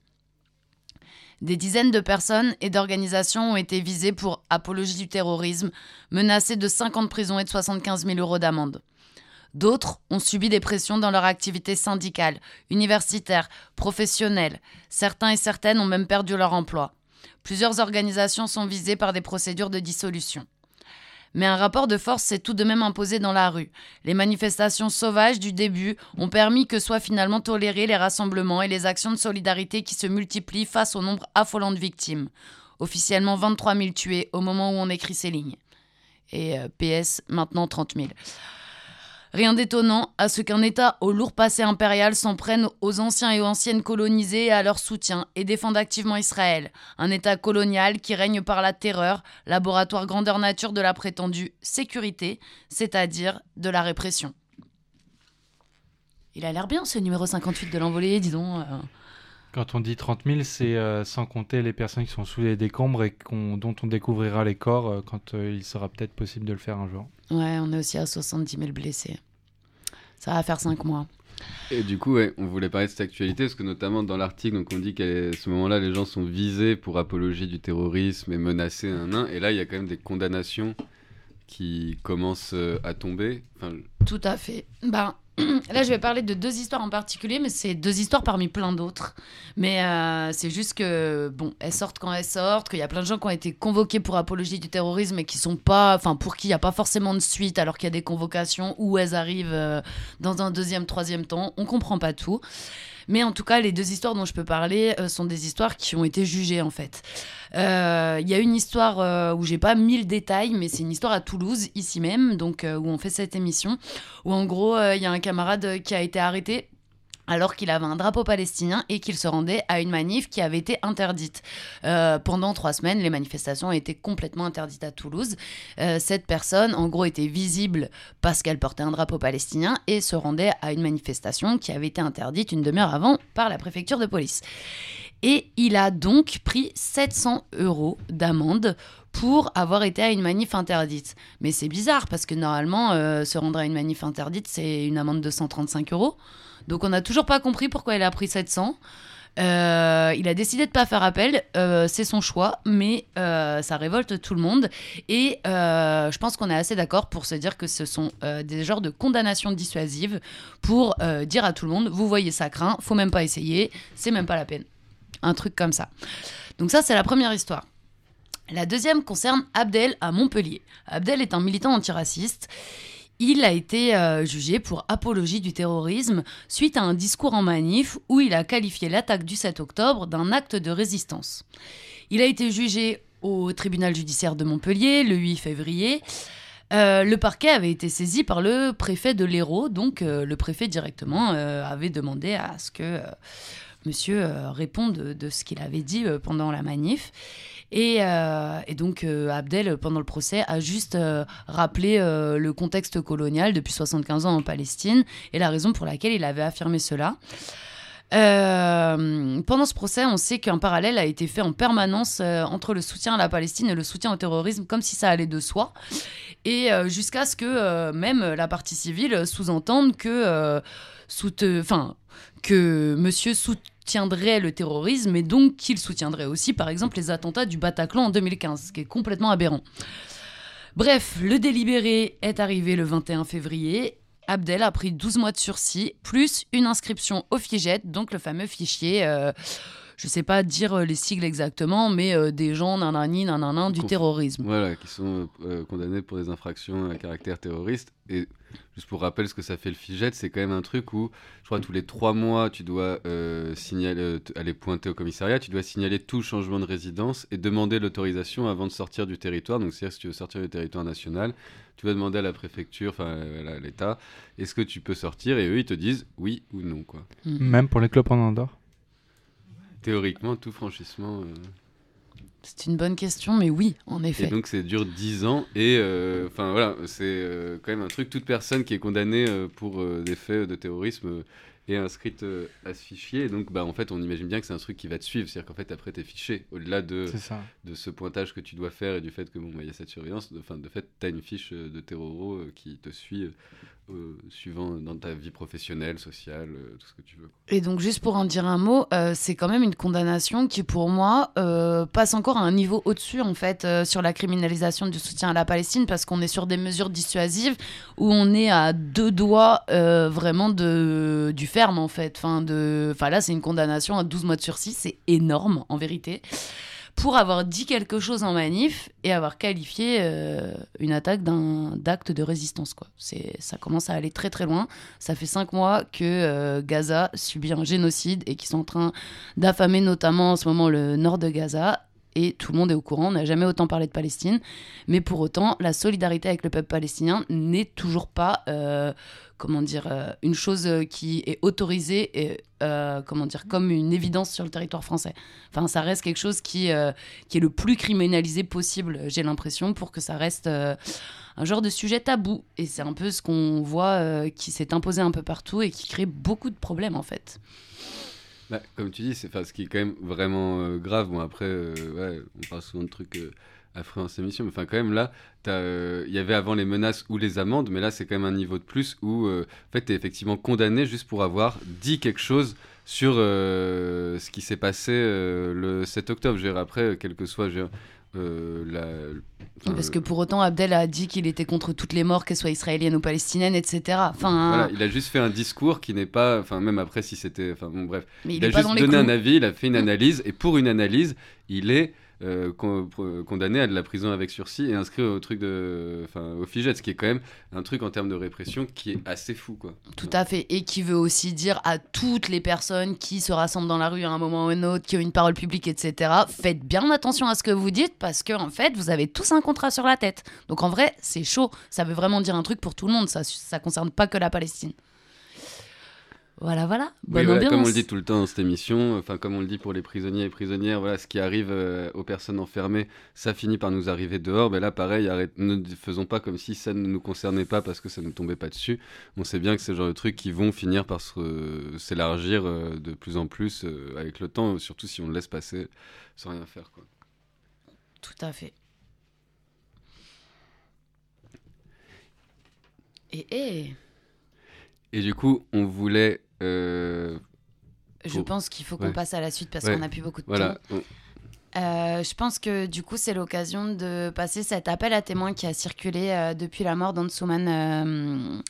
[SPEAKER 4] Des dizaines de personnes et d'organisations ont été visées pour apologie du terrorisme, menacées de 5 ans de prison et de 75 000 euros d'amende. D'autres ont subi des pressions dans leur activité syndicale, universitaire, professionnelle. Certains et certaines ont même perdu leur emploi. Plusieurs organisations sont visées par des procédures de dissolution. Mais un rapport de force s'est tout de même imposé dans la rue. Les manifestations sauvages du début ont permis que soient finalement tolérés les rassemblements et les actions de solidarité qui se multiplient face au nombre affolant de victimes. Officiellement 23 000 tués au moment où on écrit ces lignes. Et euh, PS, maintenant 30 000. Rien d'étonnant à ce qu'un État au lourd passé impérial s'en prenne aux anciens et aux anciennes colonisés et à leur soutien et défende activement Israël. Un État colonial qui règne par la terreur, laboratoire grandeur nature de la prétendue sécurité, c'est-à-dire de la répression. Il a l'air bien ce numéro 58 de l'envolée, dis euh.
[SPEAKER 3] Quand on dit 30 000, c'est euh, sans compter les personnes qui sont sous les décombres et dont on découvrira les corps euh, quand euh, il sera peut-être possible de le faire un jour.
[SPEAKER 4] Ouais, on est aussi à 70 000 blessés. Ça va faire 5 mois.
[SPEAKER 2] Et du coup, ouais, on voulait parler de cette actualité parce que notamment dans l'article, donc on dit qu'à ce moment-là, les gens sont visés pour apologie du terrorisme et menacés, un, un, et là, il y a quand même des condamnations qui commencent euh, à tomber.
[SPEAKER 4] Tout à fait. Ben, là, je vais parler de deux histoires en particulier, mais c'est deux histoires parmi plein d'autres. Mais euh, c'est juste que, bon, elles sortent quand elles sortent, qu'il y a plein de gens qui ont été convoqués pour apologie du terrorisme et qui sont pas, enfin, pour qui il n'y a pas forcément de suite alors qu'il y a des convocations où elles arrivent euh, dans un deuxième, troisième temps. On comprend pas tout. Mais en tout cas, les deux histoires dont je peux parler sont des histoires qui ont été jugées en fait. Euh, Il y a une histoire euh, où j'ai pas mille détails, mais c'est une histoire à Toulouse, ici même, donc euh, où on fait cette émission, où en gros, euh, il y a un camarade qui a été arrêté alors qu'il avait un drapeau palestinien et qu'il se rendait à une manif qui avait été interdite. Euh, pendant trois semaines, les manifestations été complètement interdites à Toulouse. Euh, cette personne, en gros, était visible parce qu'elle portait un drapeau palestinien et se rendait à une manifestation qui avait été interdite une demi-heure avant par la préfecture de police. Et il a donc pris 700 euros d'amende pour avoir été à une manif interdite. Mais c'est bizarre parce que normalement, euh, se rendre à une manif interdite, c'est une amende de 135 euros. Donc on n'a toujours pas compris pourquoi il a pris 700. Euh, il a décidé de pas faire appel, euh, c'est son choix, mais ça révolte tout le monde. Et je pense qu'on est assez d'accord pour se dire que ce sont des genres de condamnations dissuasives pour dire à tout le monde vous voyez ça craint, faut même pas essayer, c'est même pas la peine. Un truc comme ça. Donc ça c'est la première histoire. La deuxième concerne Abdel à Montpellier. Abdel est un militant antiraciste. Il a été euh, jugé pour apologie du terrorisme suite à un discours en manif où il a qualifié l'attaque du 7 octobre d'un acte de résistance. Il a été jugé au tribunal judiciaire de Montpellier le 8 février. Euh, le parquet avait été saisi par le préfet de l'Hérault, donc euh, le préfet directement avait demandé à ce que monsieur euh, réponde de, ce qu'il avait dit euh, pendant la manif. Et, euh, donc Abdel, pendant le procès, a juste rappelé le contexte colonial depuis 75 ans en Palestine et la raison pour laquelle il avait affirmé cela. Pendant ce procès, on sait qu'un parallèle a été fait en permanence entre le soutien à la Palestine et le soutien au terrorisme, comme si ça allait de soi. Et euh, jusqu'à ce que euh, même la partie civile sous-entende que, euh, enfin, que monsieur soutiendrait le terrorisme et donc qu'il soutiendrait aussi, par exemple, les attentats du Bataclan en 2015, ce qui est complètement aberrant. Bref, le délibéré est arrivé le 21 février. Abdel a pris 12 mois de sursis, plus une inscription au FIGET, donc le fameux fichier, je sais pas dire euh, les sigles exactement, mais euh, des gens nanani nanana du
[SPEAKER 2] Conf-
[SPEAKER 4] terrorisme.
[SPEAKER 2] Voilà, qui sont euh, condamnés pour des infractions à caractère terroriste. Et juste pour rappel, ce que ça fait le FIGET, c'est quand même un truc où, je crois, tous les trois mois, tu dois euh, signaler, euh, aller pointer au commissariat, tu dois signaler tout changement de résidence et demander l'autorisation avant de sortir du territoire. Donc, c'est-à-dire, si tu veux sortir du territoire national, tu vas demander à la préfecture, enfin, à l'État, est-ce que tu peux sortir? Et eux, ils te disent oui ou non, quoi.
[SPEAKER 4] Mm.
[SPEAKER 3] Même pour les clubs en Andorre?
[SPEAKER 2] Théoriquement, tout franchissement. euh,
[SPEAKER 4] C'est une bonne question, mais oui, en
[SPEAKER 2] Et
[SPEAKER 4] effet.
[SPEAKER 2] donc, c'est dure 10 ans. Et euh, enfin, voilà, c'est euh, quand même un truc. Toute personne qui est condamnée euh, pour euh, des faits de terrorisme euh, est inscrite euh, à ce fichier. Et donc, bah, en fait, on imagine bien que c'est un truc qui va te suivre. C'est-à-dire qu'en fait, après, t'es fiché. Au-delà de,
[SPEAKER 3] ça.
[SPEAKER 2] de ce pointage que tu dois faire et du fait que, bon, bah, il y a cette surveillance, de, enfin, de fait, t'as une fiche de terroro euh, qui te suit. Euh, suivant dans ta vie professionnelle, sociale, euh, tout ce que tu veux.
[SPEAKER 4] Et donc, juste pour en dire un mot, euh, c'est quand même une condamnation qui, pour moi, passe encore à un niveau au-dessus, en fait, sur la criminalisation du soutien à la Palestine, parce qu'on est sur des mesures dissuasives où on est à deux doigts vraiment de, du ferme, en fait. Enfin, de, enfin, là, c'est une condamnation à 12 mois de sursis, c'est énorme, en vérité, pour avoir dit quelque chose en manif et avoir qualifié euh, une attaque d'un d'acte de résistance, quoi. C'est, ça commence à aller très très loin. Ça fait cinq mois que euh, Gaza subit un génocide et qu'ils sont en train d'affamer notamment en ce moment le nord de Gaza. Et tout le monde est au courant, on n'a jamais autant parlé de Palestine. Mais pour autant, la solidarité avec le peuple palestinien n'est toujours pas, euh, comment dire, euh, une chose euh, qui est autorisée et, euh, comment dire, comme une évidence sur le territoire français. Enfin, ça reste quelque chose qui, qui est le plus criminalisé possible, j'ai l'impression, pour que ça reste un genre de sujet tabou. Et c'est un peu ce qu'on voit qui s'est imposé un peu partout et qui crée beaucoup de problèmes, en fait.
[SPEAKER 2] Bah, comme tu dis, c'est enfin, ce qui est quand même vraiment grave. Bon, après, on parle souvent de trucs affreux en ces émissions, mais enfin, quand même, là, euh, il y avait avant les menaces ou les amendes, mais là, c'est quand même un niveau de plus où, euh, en fait, t'es effectivement condamné juste pour avoir dit quelque chose sur euh, ce qui s'est passé le 7 octobre. Je veux dire, après, quel que soit je veux dire, euh, la.
[SPEAKER 4] Parce que pour autant, Abdel a dit qu'il était contre toutes les morts, qu'elles soient israéliennes ou palestiniennes, etc. Enfin,
[SPEAKER 2] Voilà, il a juste fait un discours qui n'est pas, enfin même après si c'était, enfin bon bref,
[SPEAKER 4] mais il,
[SPEAKER 2] a juste donné un avis, il a fait une
[SPEAKER 4] Mm.
[SPEAKER 2] analyse, et pour une analyse, il est euh, pro- condamné à de la prison avec sursis et inscrit au truc de, enfin au FIGET, ce qui est quand même un truc en termes de répression qui est assez fou quoi.
[SPEAKER 4] Tout à fait. Et qui veut aussi dire à toutes les personnes qui se rassemblent dans la rue à un moment ou un autre, qui ont une parole publique, etc., faites bien attention à ce que vous dites parce que, en fait, vous avez tous un contrat sur la tête. Donc, en vrai, c'est chaud. Ça veut vraiment dire un truc pour tout le monde. Ça, ça concerne pas que la Palestine. Voilà, voilà.
[SPEAKER 2] Oui,
[SPEAKER 4] Bonne
[SPEAKER 2] voilà,
[SPEAKER 4] ambiance.
[SPEAKER 2] comme on le dit tout le temps dans cette émission, enfin comme on le dit pour les prisonniers et prisonnières, voilà, ce qui arrive euh, aux personnes enfermées, ça finit par nous arriver dehors. Mais là, pareil, arrête, ne faisons pas comme si ça ne nous concernait pas parce que ça ne nous tombait pas dessus. On sait bien que c'est le genre de trucs qui vont finir par s'élargir euh, de plus en plus euh, avec le temps, surtout si on le laisse passer sans rien faire. Quoi.
[SPEAKER 4] Tout à fait. Et, et
[SPEAKER 2] Et du coup, on voulait. Euh,
[SPEAKER 4] je pense qu'il faut qu'on
[SPEAKER 2] Ouais.
[SPEAKER 4] passe à la suite parce
[SPEAKER 2] Ouais.
[SPEAKER 4] qu'on n'a plus beaucoup de
[SPEAKER 2] Voilà.
[SPEAKER 4] temps.
[SPEAKER 2] on-
[SPEAKER 4] Euh, je pense que du coup, c'est l'occasion de passer cet appel à témoins qui a circulé euh, depuis la mort d'Ansuman. euh,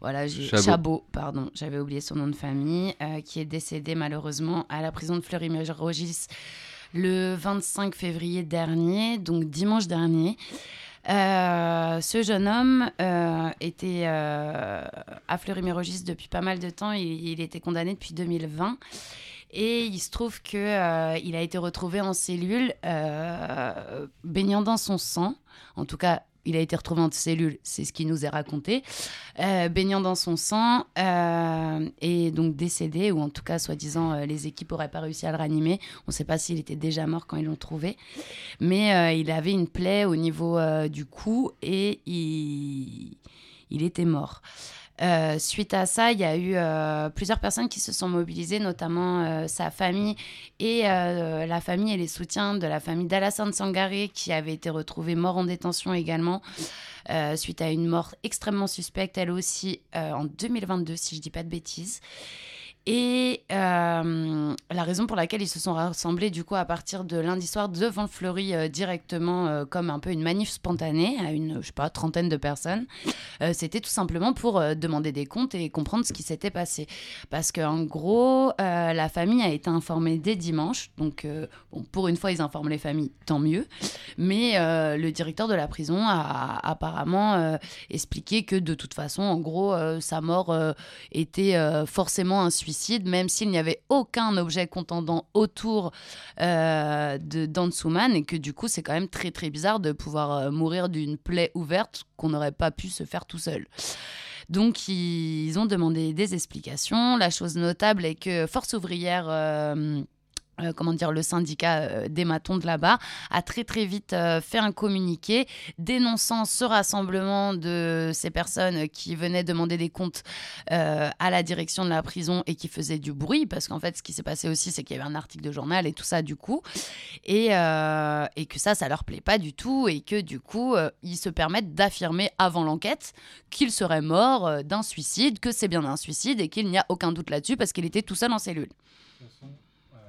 [SPEAKER 4] voilà,
[SPEAKER 2] Chabot.
[SPEAKER 4] Chabot, pardon, j'avais oublié son nom de famille, qui est décédé malheureusement à la prison de Fleury-Mérogis le 25 février dernier, donc dimanche dernier. Euh, ce jeune homme euh, était euh, à Fleury-Mérogis depuis pas mal de temps. Il, il était condamné depuis 2020. Et il se trouve que euh, a été retrouvé en cellule, baignant dans son sang. En tout cas, il a été retrouvé en cellule, c'est ce qui nous est raconté, euh, baignant dans son sang euh, et donc décédé, ou en tout cas, soi-disant, euh, les équipes n'auraient pas réussi à le ranimer. On ne sait pas s'il était déjà mort quand ils l'ont trouvé, mais il avait une plaie au niveau du cou et il était mort. Euh, suite à ça, il y a eu euh, plusieurs personnes qui se sont mobilisées, notamment euh, sa famille et la famille et les soutiens de la famille d'Alassane Sangaré, qui avait été retrouvé mort en détention également, suite à une mort extrêmement suspecte, elle aussi, en 2022, si je dis pas de bêtises. Et euh, la raison pour laquelle ils se sont rassemblés du coup à partir de lundi soir devant le Fleury euh, directement euh, comme un peu une manif spontanée à une je sais pas trentaine de personnes, c'était tout simplement pour demander des comptes et comprendre ce qui s'était passé. Parce qu'en gros, la famille a été informée dès dimanche, donc pour une fois ils informent les familles, tant mieux. Mais le directeur de la prison a apparemment euh, expliqué que de toute façon, en gros, sa mort était forcément un suicide, même s'il n'y avait aucun objet contendant autour euh, de d'Ansuman, et que du coup, c'est quand même très très bizarre de pouvoir euh, mourir d'une plaie ouverte qu'on n'aurait pas pu se faire tout seul. Donc, ils ont demandé des explications. La chose notable est que Force ouvrière. euh, euh, comment dire, le syndicat euh, des matons de là-bas a très très vite euh, fait un communiqué dénonçant ce rassemblement de ces personnes qui venaient demander des comptes à la direction de la prison et qui faisaient du bruit parce qu'en fait ce qui s'est passé aussi c'est qu'il y avait un article de journal et tout ça du coup et, et que ça ça leur plaît pas du tout et que du coup ils se permettent d'affirmer avant l'enquête qu'il serait mort d'un suicide, que c'est bien un suicide et qu'il n'y a aucun doute là-dessus parce qu'il était tout seul en cellule.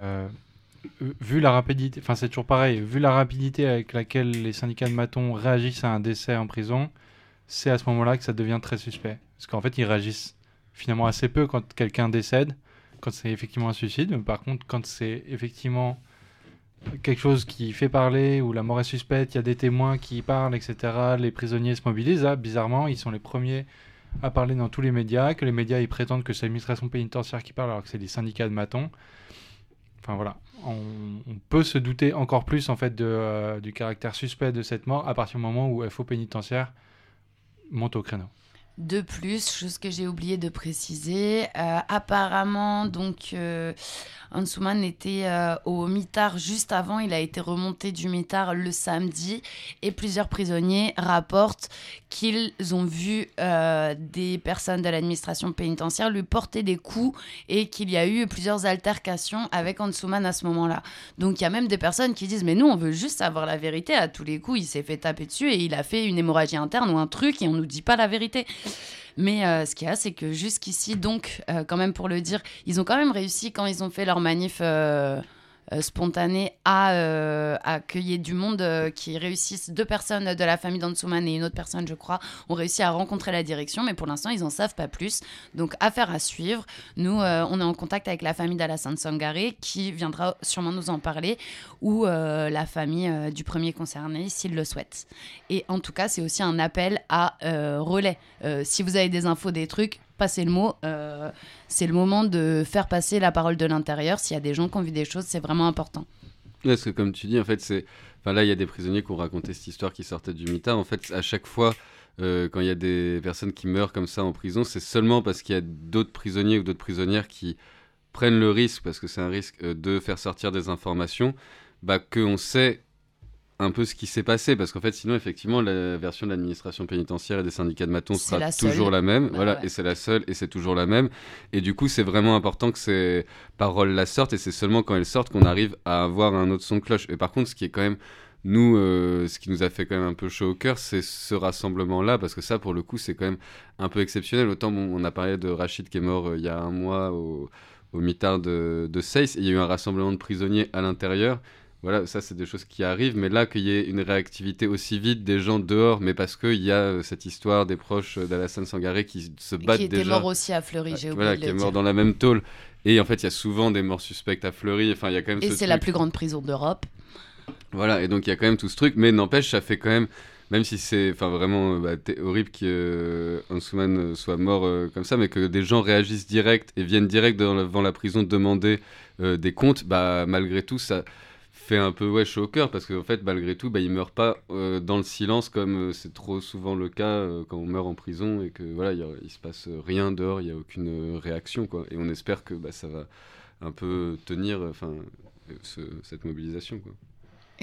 [SPEAKER 3] Euh, vu la rapidité, enfin c'est toujours pareil, vu la rapidité avec laquelle les syndicats de matons réagissent à un décès en prison, c'est à ce moment-là que ça devient très suspect. Parce qu'en fait, ils réagissent finalement assez peu quand quelqu'un décède, quand c'est effectivement un suicide. Mais par contre, quand c'est effectivement quelque chose qui fait parler, ou la mort est suspecte, il y a des témoins qui parlent, etc., les prisonniers se mobilisent, là, bizarrement, ils sont les premiers à parler dans tous les médias, que les médias ils prétendent que c'est l'administration pénitentiaire qui parle alors que c'est les syndicats de matons. Enfin voilà, on, peut se douter encore plus en fait euh, du caractère suspect de cette mort à partir du moment où FO pénitentiaire monte au créneau.
[SPEAKER 4] De plus, chose que j'ai oublié de préciser, euh, apparemment, donc, euh, était euh, au mitard juste avant. Il a été remonté du mitard le samedi et plusieurs prisonniers rapportent qu'ils ont vu euh, des personnes de l'administration pénitentiaire lui porter des coups et qu'il y a eu plusieurs altercations avec Ansuman à ce moment-là. Donc, il y a même des personnes qui disent Mais nous, on veut juste savoir la vérité. À tous les coups, il s'est fait taper dessus et il a fait une hémorragie interne ou un truc et on nous dit pas la vérité. Mais euh, ce qu'il y a, c'est que jusqu'ici, donc, euh, quand même pour le dire, ils ont quand même réussi quand ils ont fait leur manif spontanée à, euh, à accueillir du monde euh, qui réussissent. Deux personnes de la famille d'Ansuman et une autre personne, je crois, ont réussi à rencontrer la direction, mais pour l'instant, ils n'en savent pas plus. Donc, affaire à suivre. Nous, euh, on est en contact avec la famille d'Alassane Sangaré qui viendra sûrement nous en parler, ou euh, la famille euh, du premier concerné, s'il le souhaite. Et en tout cas, c'est aussi un appel à euh, relais. Euh, si vous avez des infos, des trucs, passez le mot. Euh, c'est le moment de faire passer la parole de l'intérieur. S'il y a des gens qui ont vu des choses, c'est vraiment important.
[SPEAKER 2] Parce que comme tu dis, en fait, c'est. Là, il y a des prisonniers qui ont raconté cette histoire qui sortait du mitard. En fait, à chaque fois, euh, quand il y a des personnes qui meurent comme ça en prison, c'est seulement parce qu'il y a d'autres prisonniers ou d'autres prisonnières qui prennent le risque, parce que c'est un risque euh, de faire sortir des informations, bah, qu'on sait un peu ce qui s'est passé parce qu'en fait sinon effectivement la version de l'administration pénitentiaire et des syndicats de maton
[SPEAKER 4] C'est
[SPEAKER 2] sera
[SPEAKER 4] la
[SPEAKER 2] toujours la même.
[SPEAKER 4] Bah
[SPEAKER 2] voilà
[SPEAKER 4] ouais.
[SPEAKER 2] et c'est la seule et c'est toujours la même. Et du coup c'est vraiment important que ces paroles la sortent et c'est seulement quand elles sortent qu'on arrive à avoir un autre son de cloche. Et par contre ce qui est quand même nous euh, ce qui nous a fait quand même un peu chaud au cœur c'est ce rassemblement là parce que ça pour le coup c'est quand même un peu exceptionnel. Autant bon, on a parlé de Rachid qui est mort euh, il y a un mois au, au mitard de, de Seyss, et il y a eu un rassemblement de prisonniers à l'intérieur voilà, ça c'est des choses qui arrivent, mais là qu'il y ait une réactivité aussi vite des gens dehors, mais parce qu'il y a euh, cette histoire des proches euh, d'Alassane Sangaré qui se battent
[SPEAKER 4] Qui était
[SPEAKER 2] déjà.
[SPEAKER 4] mort aussi à Fleury, j'ai oublié
[SPEAKER 2] Voilà, qui est mort dans la même tôle. Et en fait, il y a souvent des morts suspectes à Fleury. Enfin, il y a quand même
[SPEAKER 4] Et
[SPEAKER 2] ce
[SPEAKER 4] c'est la plus grande prison d'Europe.
[SPEAKER 2] Voilà, et donc il y a quand même tout ce truc, mais n'empêche, ça fait quand même, même si c'est enfin vraiment euh, bah, horrible que Ansuman, euh, soit mort euh, comme ça, mais que des gens réagissent direct et viennent direct devant la, devant la prison demander euh, des comptes, bah malgré tout, ça fait un peu ouais, chaud au cœur parce qu'en fait, malgré tout, bah, il meurt pas euh, dans le silence comme euh, c'est trop souvent le cas euh, quand on meurt en prison et que voilà, il, se passe rien dehors, il n'y a aucune réaction, quoi. Et on espère que bah, ça va un peu tenir, cette mobilisation, quoi.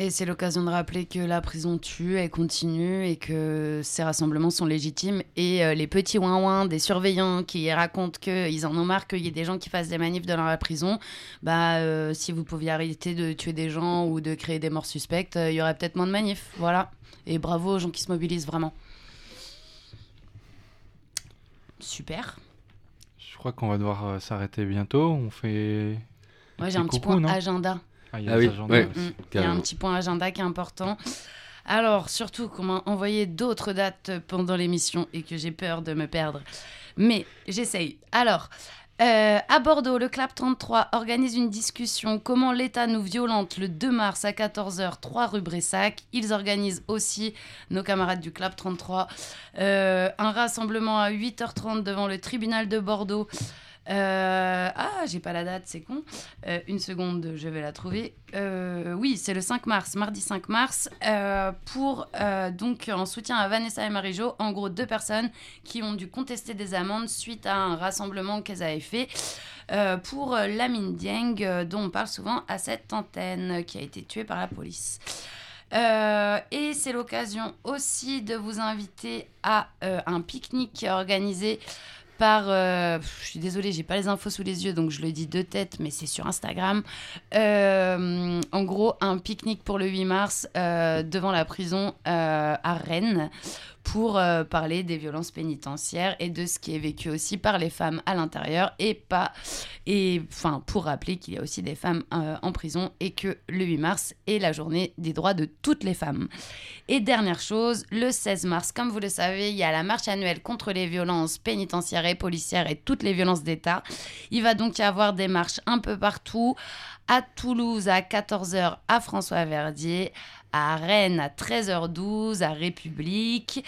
[SPEAKER 4] Et c'est l'occasion de rappeler que la prison tue, elle continue et que ces rassemblements sont légitimes. Et euh, les petits ouin-ouin des surveillants qui racontent qu'ils en ont marre qu'il y ait des gens qui fassent des manifs dans la prison, bah, euh, si vous pouviez arrêter de tuer des gens ou de créer des morts suspectes, euh, il y aurait peut-être moins de manifs. Voilà. Et bravo aux gens qui se mobilisent vraiment. Super.
[SPEAKER 3] Je crois qu'on va devoir s'arrêter bientôt. On fait.
[SPEAKER 4] Moi, j'ai un petit point agenda.
[SPEAKER 3] Ah, il y a
[SPEAKER 2] Ah oui, ouais.
[SPEAKER 4] Mm, Il y a un petit point agenda qui est important. Alors, surtout qu'on m'a envoyé d'autres dates pendant l'émission et que j'ai peur de me perdre. Mais j'essaye. Alors, euh, à Bordeaux, le Clap 33 organise une discussion Comment l'État nous violente le 2 mars à 14h, 3 rue Bressac. Ils organisent aussi, nos camarades du Clap 33, euh, un rassemblement à 8h30 devant le tribunal de Bordeaux. Euh, ah, j'ai pas la date, c'est con. Euh, une seconde, je vais la trouver. Euh, oui, c'est le 5 mars, mardi 5 mars, pour donc en soutien à Vanessa et Marie-Jo, en gros deux personnes qui ont dû contester des amendes suite à un rassemblement qu'elles avaient fait pour Lamine Dieng, dont on parle souvent à cette antenne, qui a été tuée par la police. Et c'est l'occasion aussi de vous inviter à un pique-nique organisé euh, je suis désolée, j'ai pas les infos sous les yeux, donc je le dis de tête, mais c'est sur Instagram. Euh, en gros, un pique-nique pour le 8 mars euh, devant la prison à Rennes pour euh, parler des violences pénitentiaires et de ce qui est vécu aussi par les femmes à l'intérieur et pas et enfin pour rappeler qu'il y a aussi des femmes euh, en prison et que le 8 mars est la journée des droits de toutes les femmes. Et dernière chose, le 16 mars, comme vous le savez, il y a la marche annuelle contre les violences pénitentiaires et policières et toutes les violences d'État. Il va donc y avoir des marches un peu partout. À Toulouse à 14h à François Verdier, à Rennes à 13h12 à République,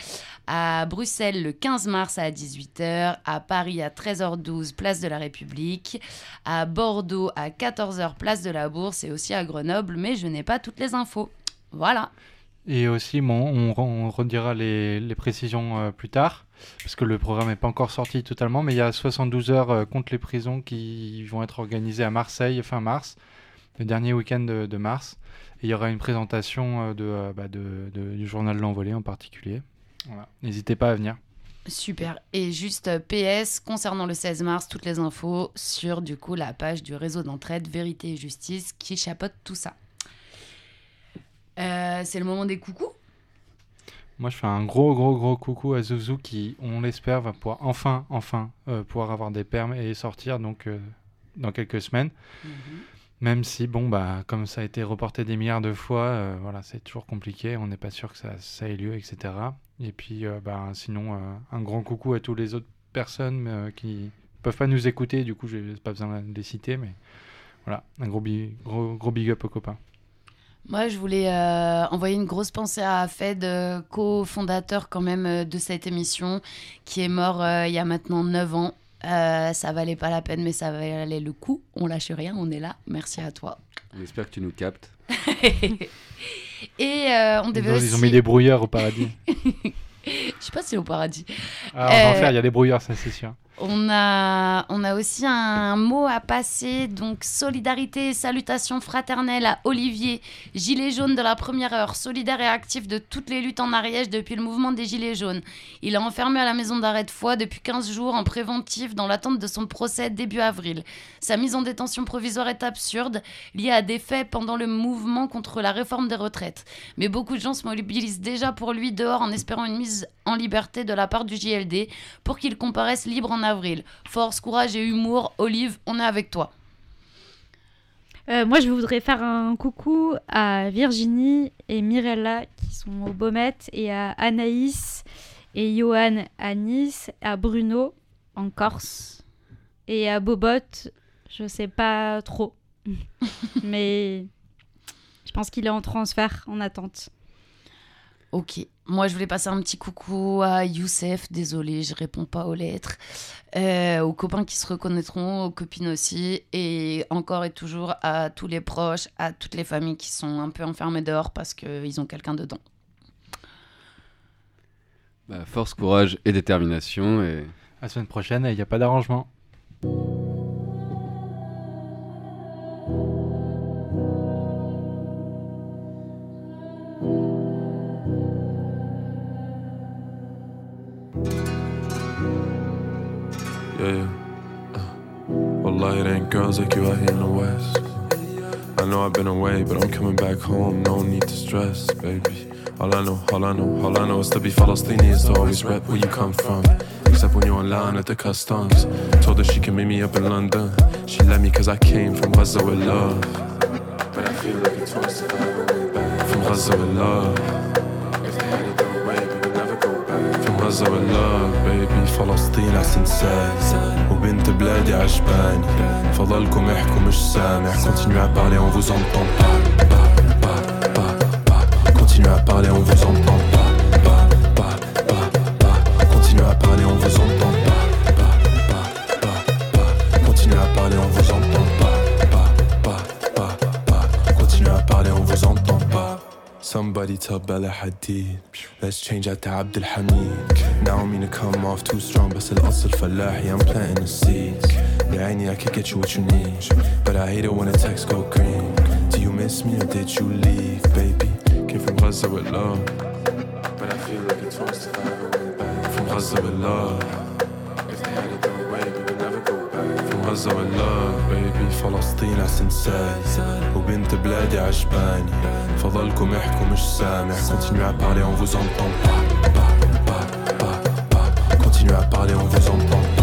[SPEAKER 4] à Bruxelles le 15 mars à 18h, à Paris à 13h12 place de la République, à Bordeaux à 14h place de la Bourse et aussi à Grenoble, mais je n'ai pas toutes les infos. Voilà.
[SPEAKER 3] Et aussi, on, re- on redira les, précisions euh, plus tard, parce que le programme n'est pas encore sorti totalement, mais il y a 72 heures euh, contre les prisons qui vont être organisées à Marseille fin mars, le dernier week-end de mars. Et il y aura une présentation euh, de, euh, bah, de- de- du journal L'Envolée en particulier. Voilà. N'hésitez pas à venir.
[SPEAKER 4] Super. Et juste euh, PS, concernant le 16 mars, toutes les infos sur du coup la page du réseau d'entraide Vérité et Justice qui chapeaute tout ça. Euh, c'est le moment des coucous?
[SPEAKER 3] Moi, je fais un gros, gros, gros coucou à Zouzou qui, on l'espère, va pouvoir enfin, enfin, euh, pouvoir avoir des permes et sortir donc euh, dans quelques semaines. Même si, bon, bah, comme ça a été reporté des milliards de fois, euh, voilà, c'est toujours compliqué. On n'est pas sûr que ça, ait lieu, etc. Et puis, euh, bah, sinon, euh, un grand coucou à toutes les autres personnes qui peuvent pas nous écouter. Du coup, je n'ai pas besoin de les citer, mais voilà, un gros, bi- gros, gros big up aux copains.
[SPEAKER 4] Moi, je voulais envoyer une grosse pensée à Fed, cofondateur quand même de cette émission, qui est mort il y a maintenant 9 ans. Euh, ça valait pas la peine, mais ça valait le coup. On lâche rien, on est là. Merci à toi.
[SPEAKER 2] On espère que tu nous captes.
[SPEAKER 4] Et euh, on
[SPEAKER 3] Ils
[SPEAKER 4] devait aussi...
[SPEAKER 3] ils ont mis des brouilleurs au paradis.
[SPEAKER 4] Je sais pas c'est au paradis.
[SPEAKER 3] Ah, en
[SPEAKER 4] Euh,
[SPEAKER 3] enfer, il y a des brouillards, ça c'est sûr.
[SPEAKER 4] On a, on a aussi un mot à passer, donc solidarité et salutations fraternelles à Olivier, gilet jaune de la première heure, solidaire et actif de toutes les luttes en Ariège depuis le mouvement des gilets jaunes. Il est enfermé à la maison d'arrêt de Foix depuis 15 jours en préventif dans l'attente de son procès début avril. Sa mise en détention provisoire est absurde, liée à des faits pendant le mouvement contre la réforme des retraites. Mais beaucoup de gens se mobilisent déjà pour lui dehors en espérant une mise en liberté de la part du JLD pour qu'il comparaisse libre en avril. Force, courage et humour, Olive, on est avec toi.
[SPEAKER 5] Euh, moi, je voudrais faire un coucou à Virginie et Mirella qui sont au Baumette et à Anaïs et Johan à Nice, à Bruno en Corse et à Bobot, je sais pas trop. Mais je pense qu'il est en transfert, en attente.
[SPEAKER 4] Ok. Moi, je voulais passer un petit coucou à Youssef. Désolé, je réponds pas aux lettres. Euh, aux copains qui se reconnaîtront, aux copines aussi. Et encore et toujours à tous les proches, à toutes les familles qui sont un peu enfermées dehors parce qu'ils ont quelqu'un dedans.
[SPEAKER 2] Bah, force, courage et détermination. Et...
[SPEAKER 3] La semaine prochaine, il n'y a pas d'arrangement.
[SPEAKER 10] Been away, but I'm coming back home. No need to stress, baby. All I know, all I know, all I know is to be Palestinian is to always rep where you come from. Except when you're online at the customs. Told her she can meet me up in London. She let me cause I came from Gaza with love. But I feel like it's twice if I went back. From Gaza with love. back. From Gaza with love, baby. فلسطين أحسن ساي وبنت بلادي عجباني فضلكم احكوا مش سامع Continuez à parler, on vous entend pas Pas, pas, pas, pas. Continuez à parler, on vous entend pas Pas, Tell Bella Hadid Let's change out to Abdul Hamid Now I mean to come off too strong بس الأصل فلاحي I'm planting the seeds يا عيني I could get you what you need But I hate it when the texts go green Do you miss me or did you leave, baby? Came from Gaza with love But I feel like it's worse if I ever went back From Gaza with love If they had it their way, we would never go back From Gaza with love, baby فلسطين أحسن ساي وبنت بلادي عجباني فضلكم احكوا مش سامع Continuez à parler, on vous entend pas Pas, pas, pas, pas. Continuez à parler, on vous entend pas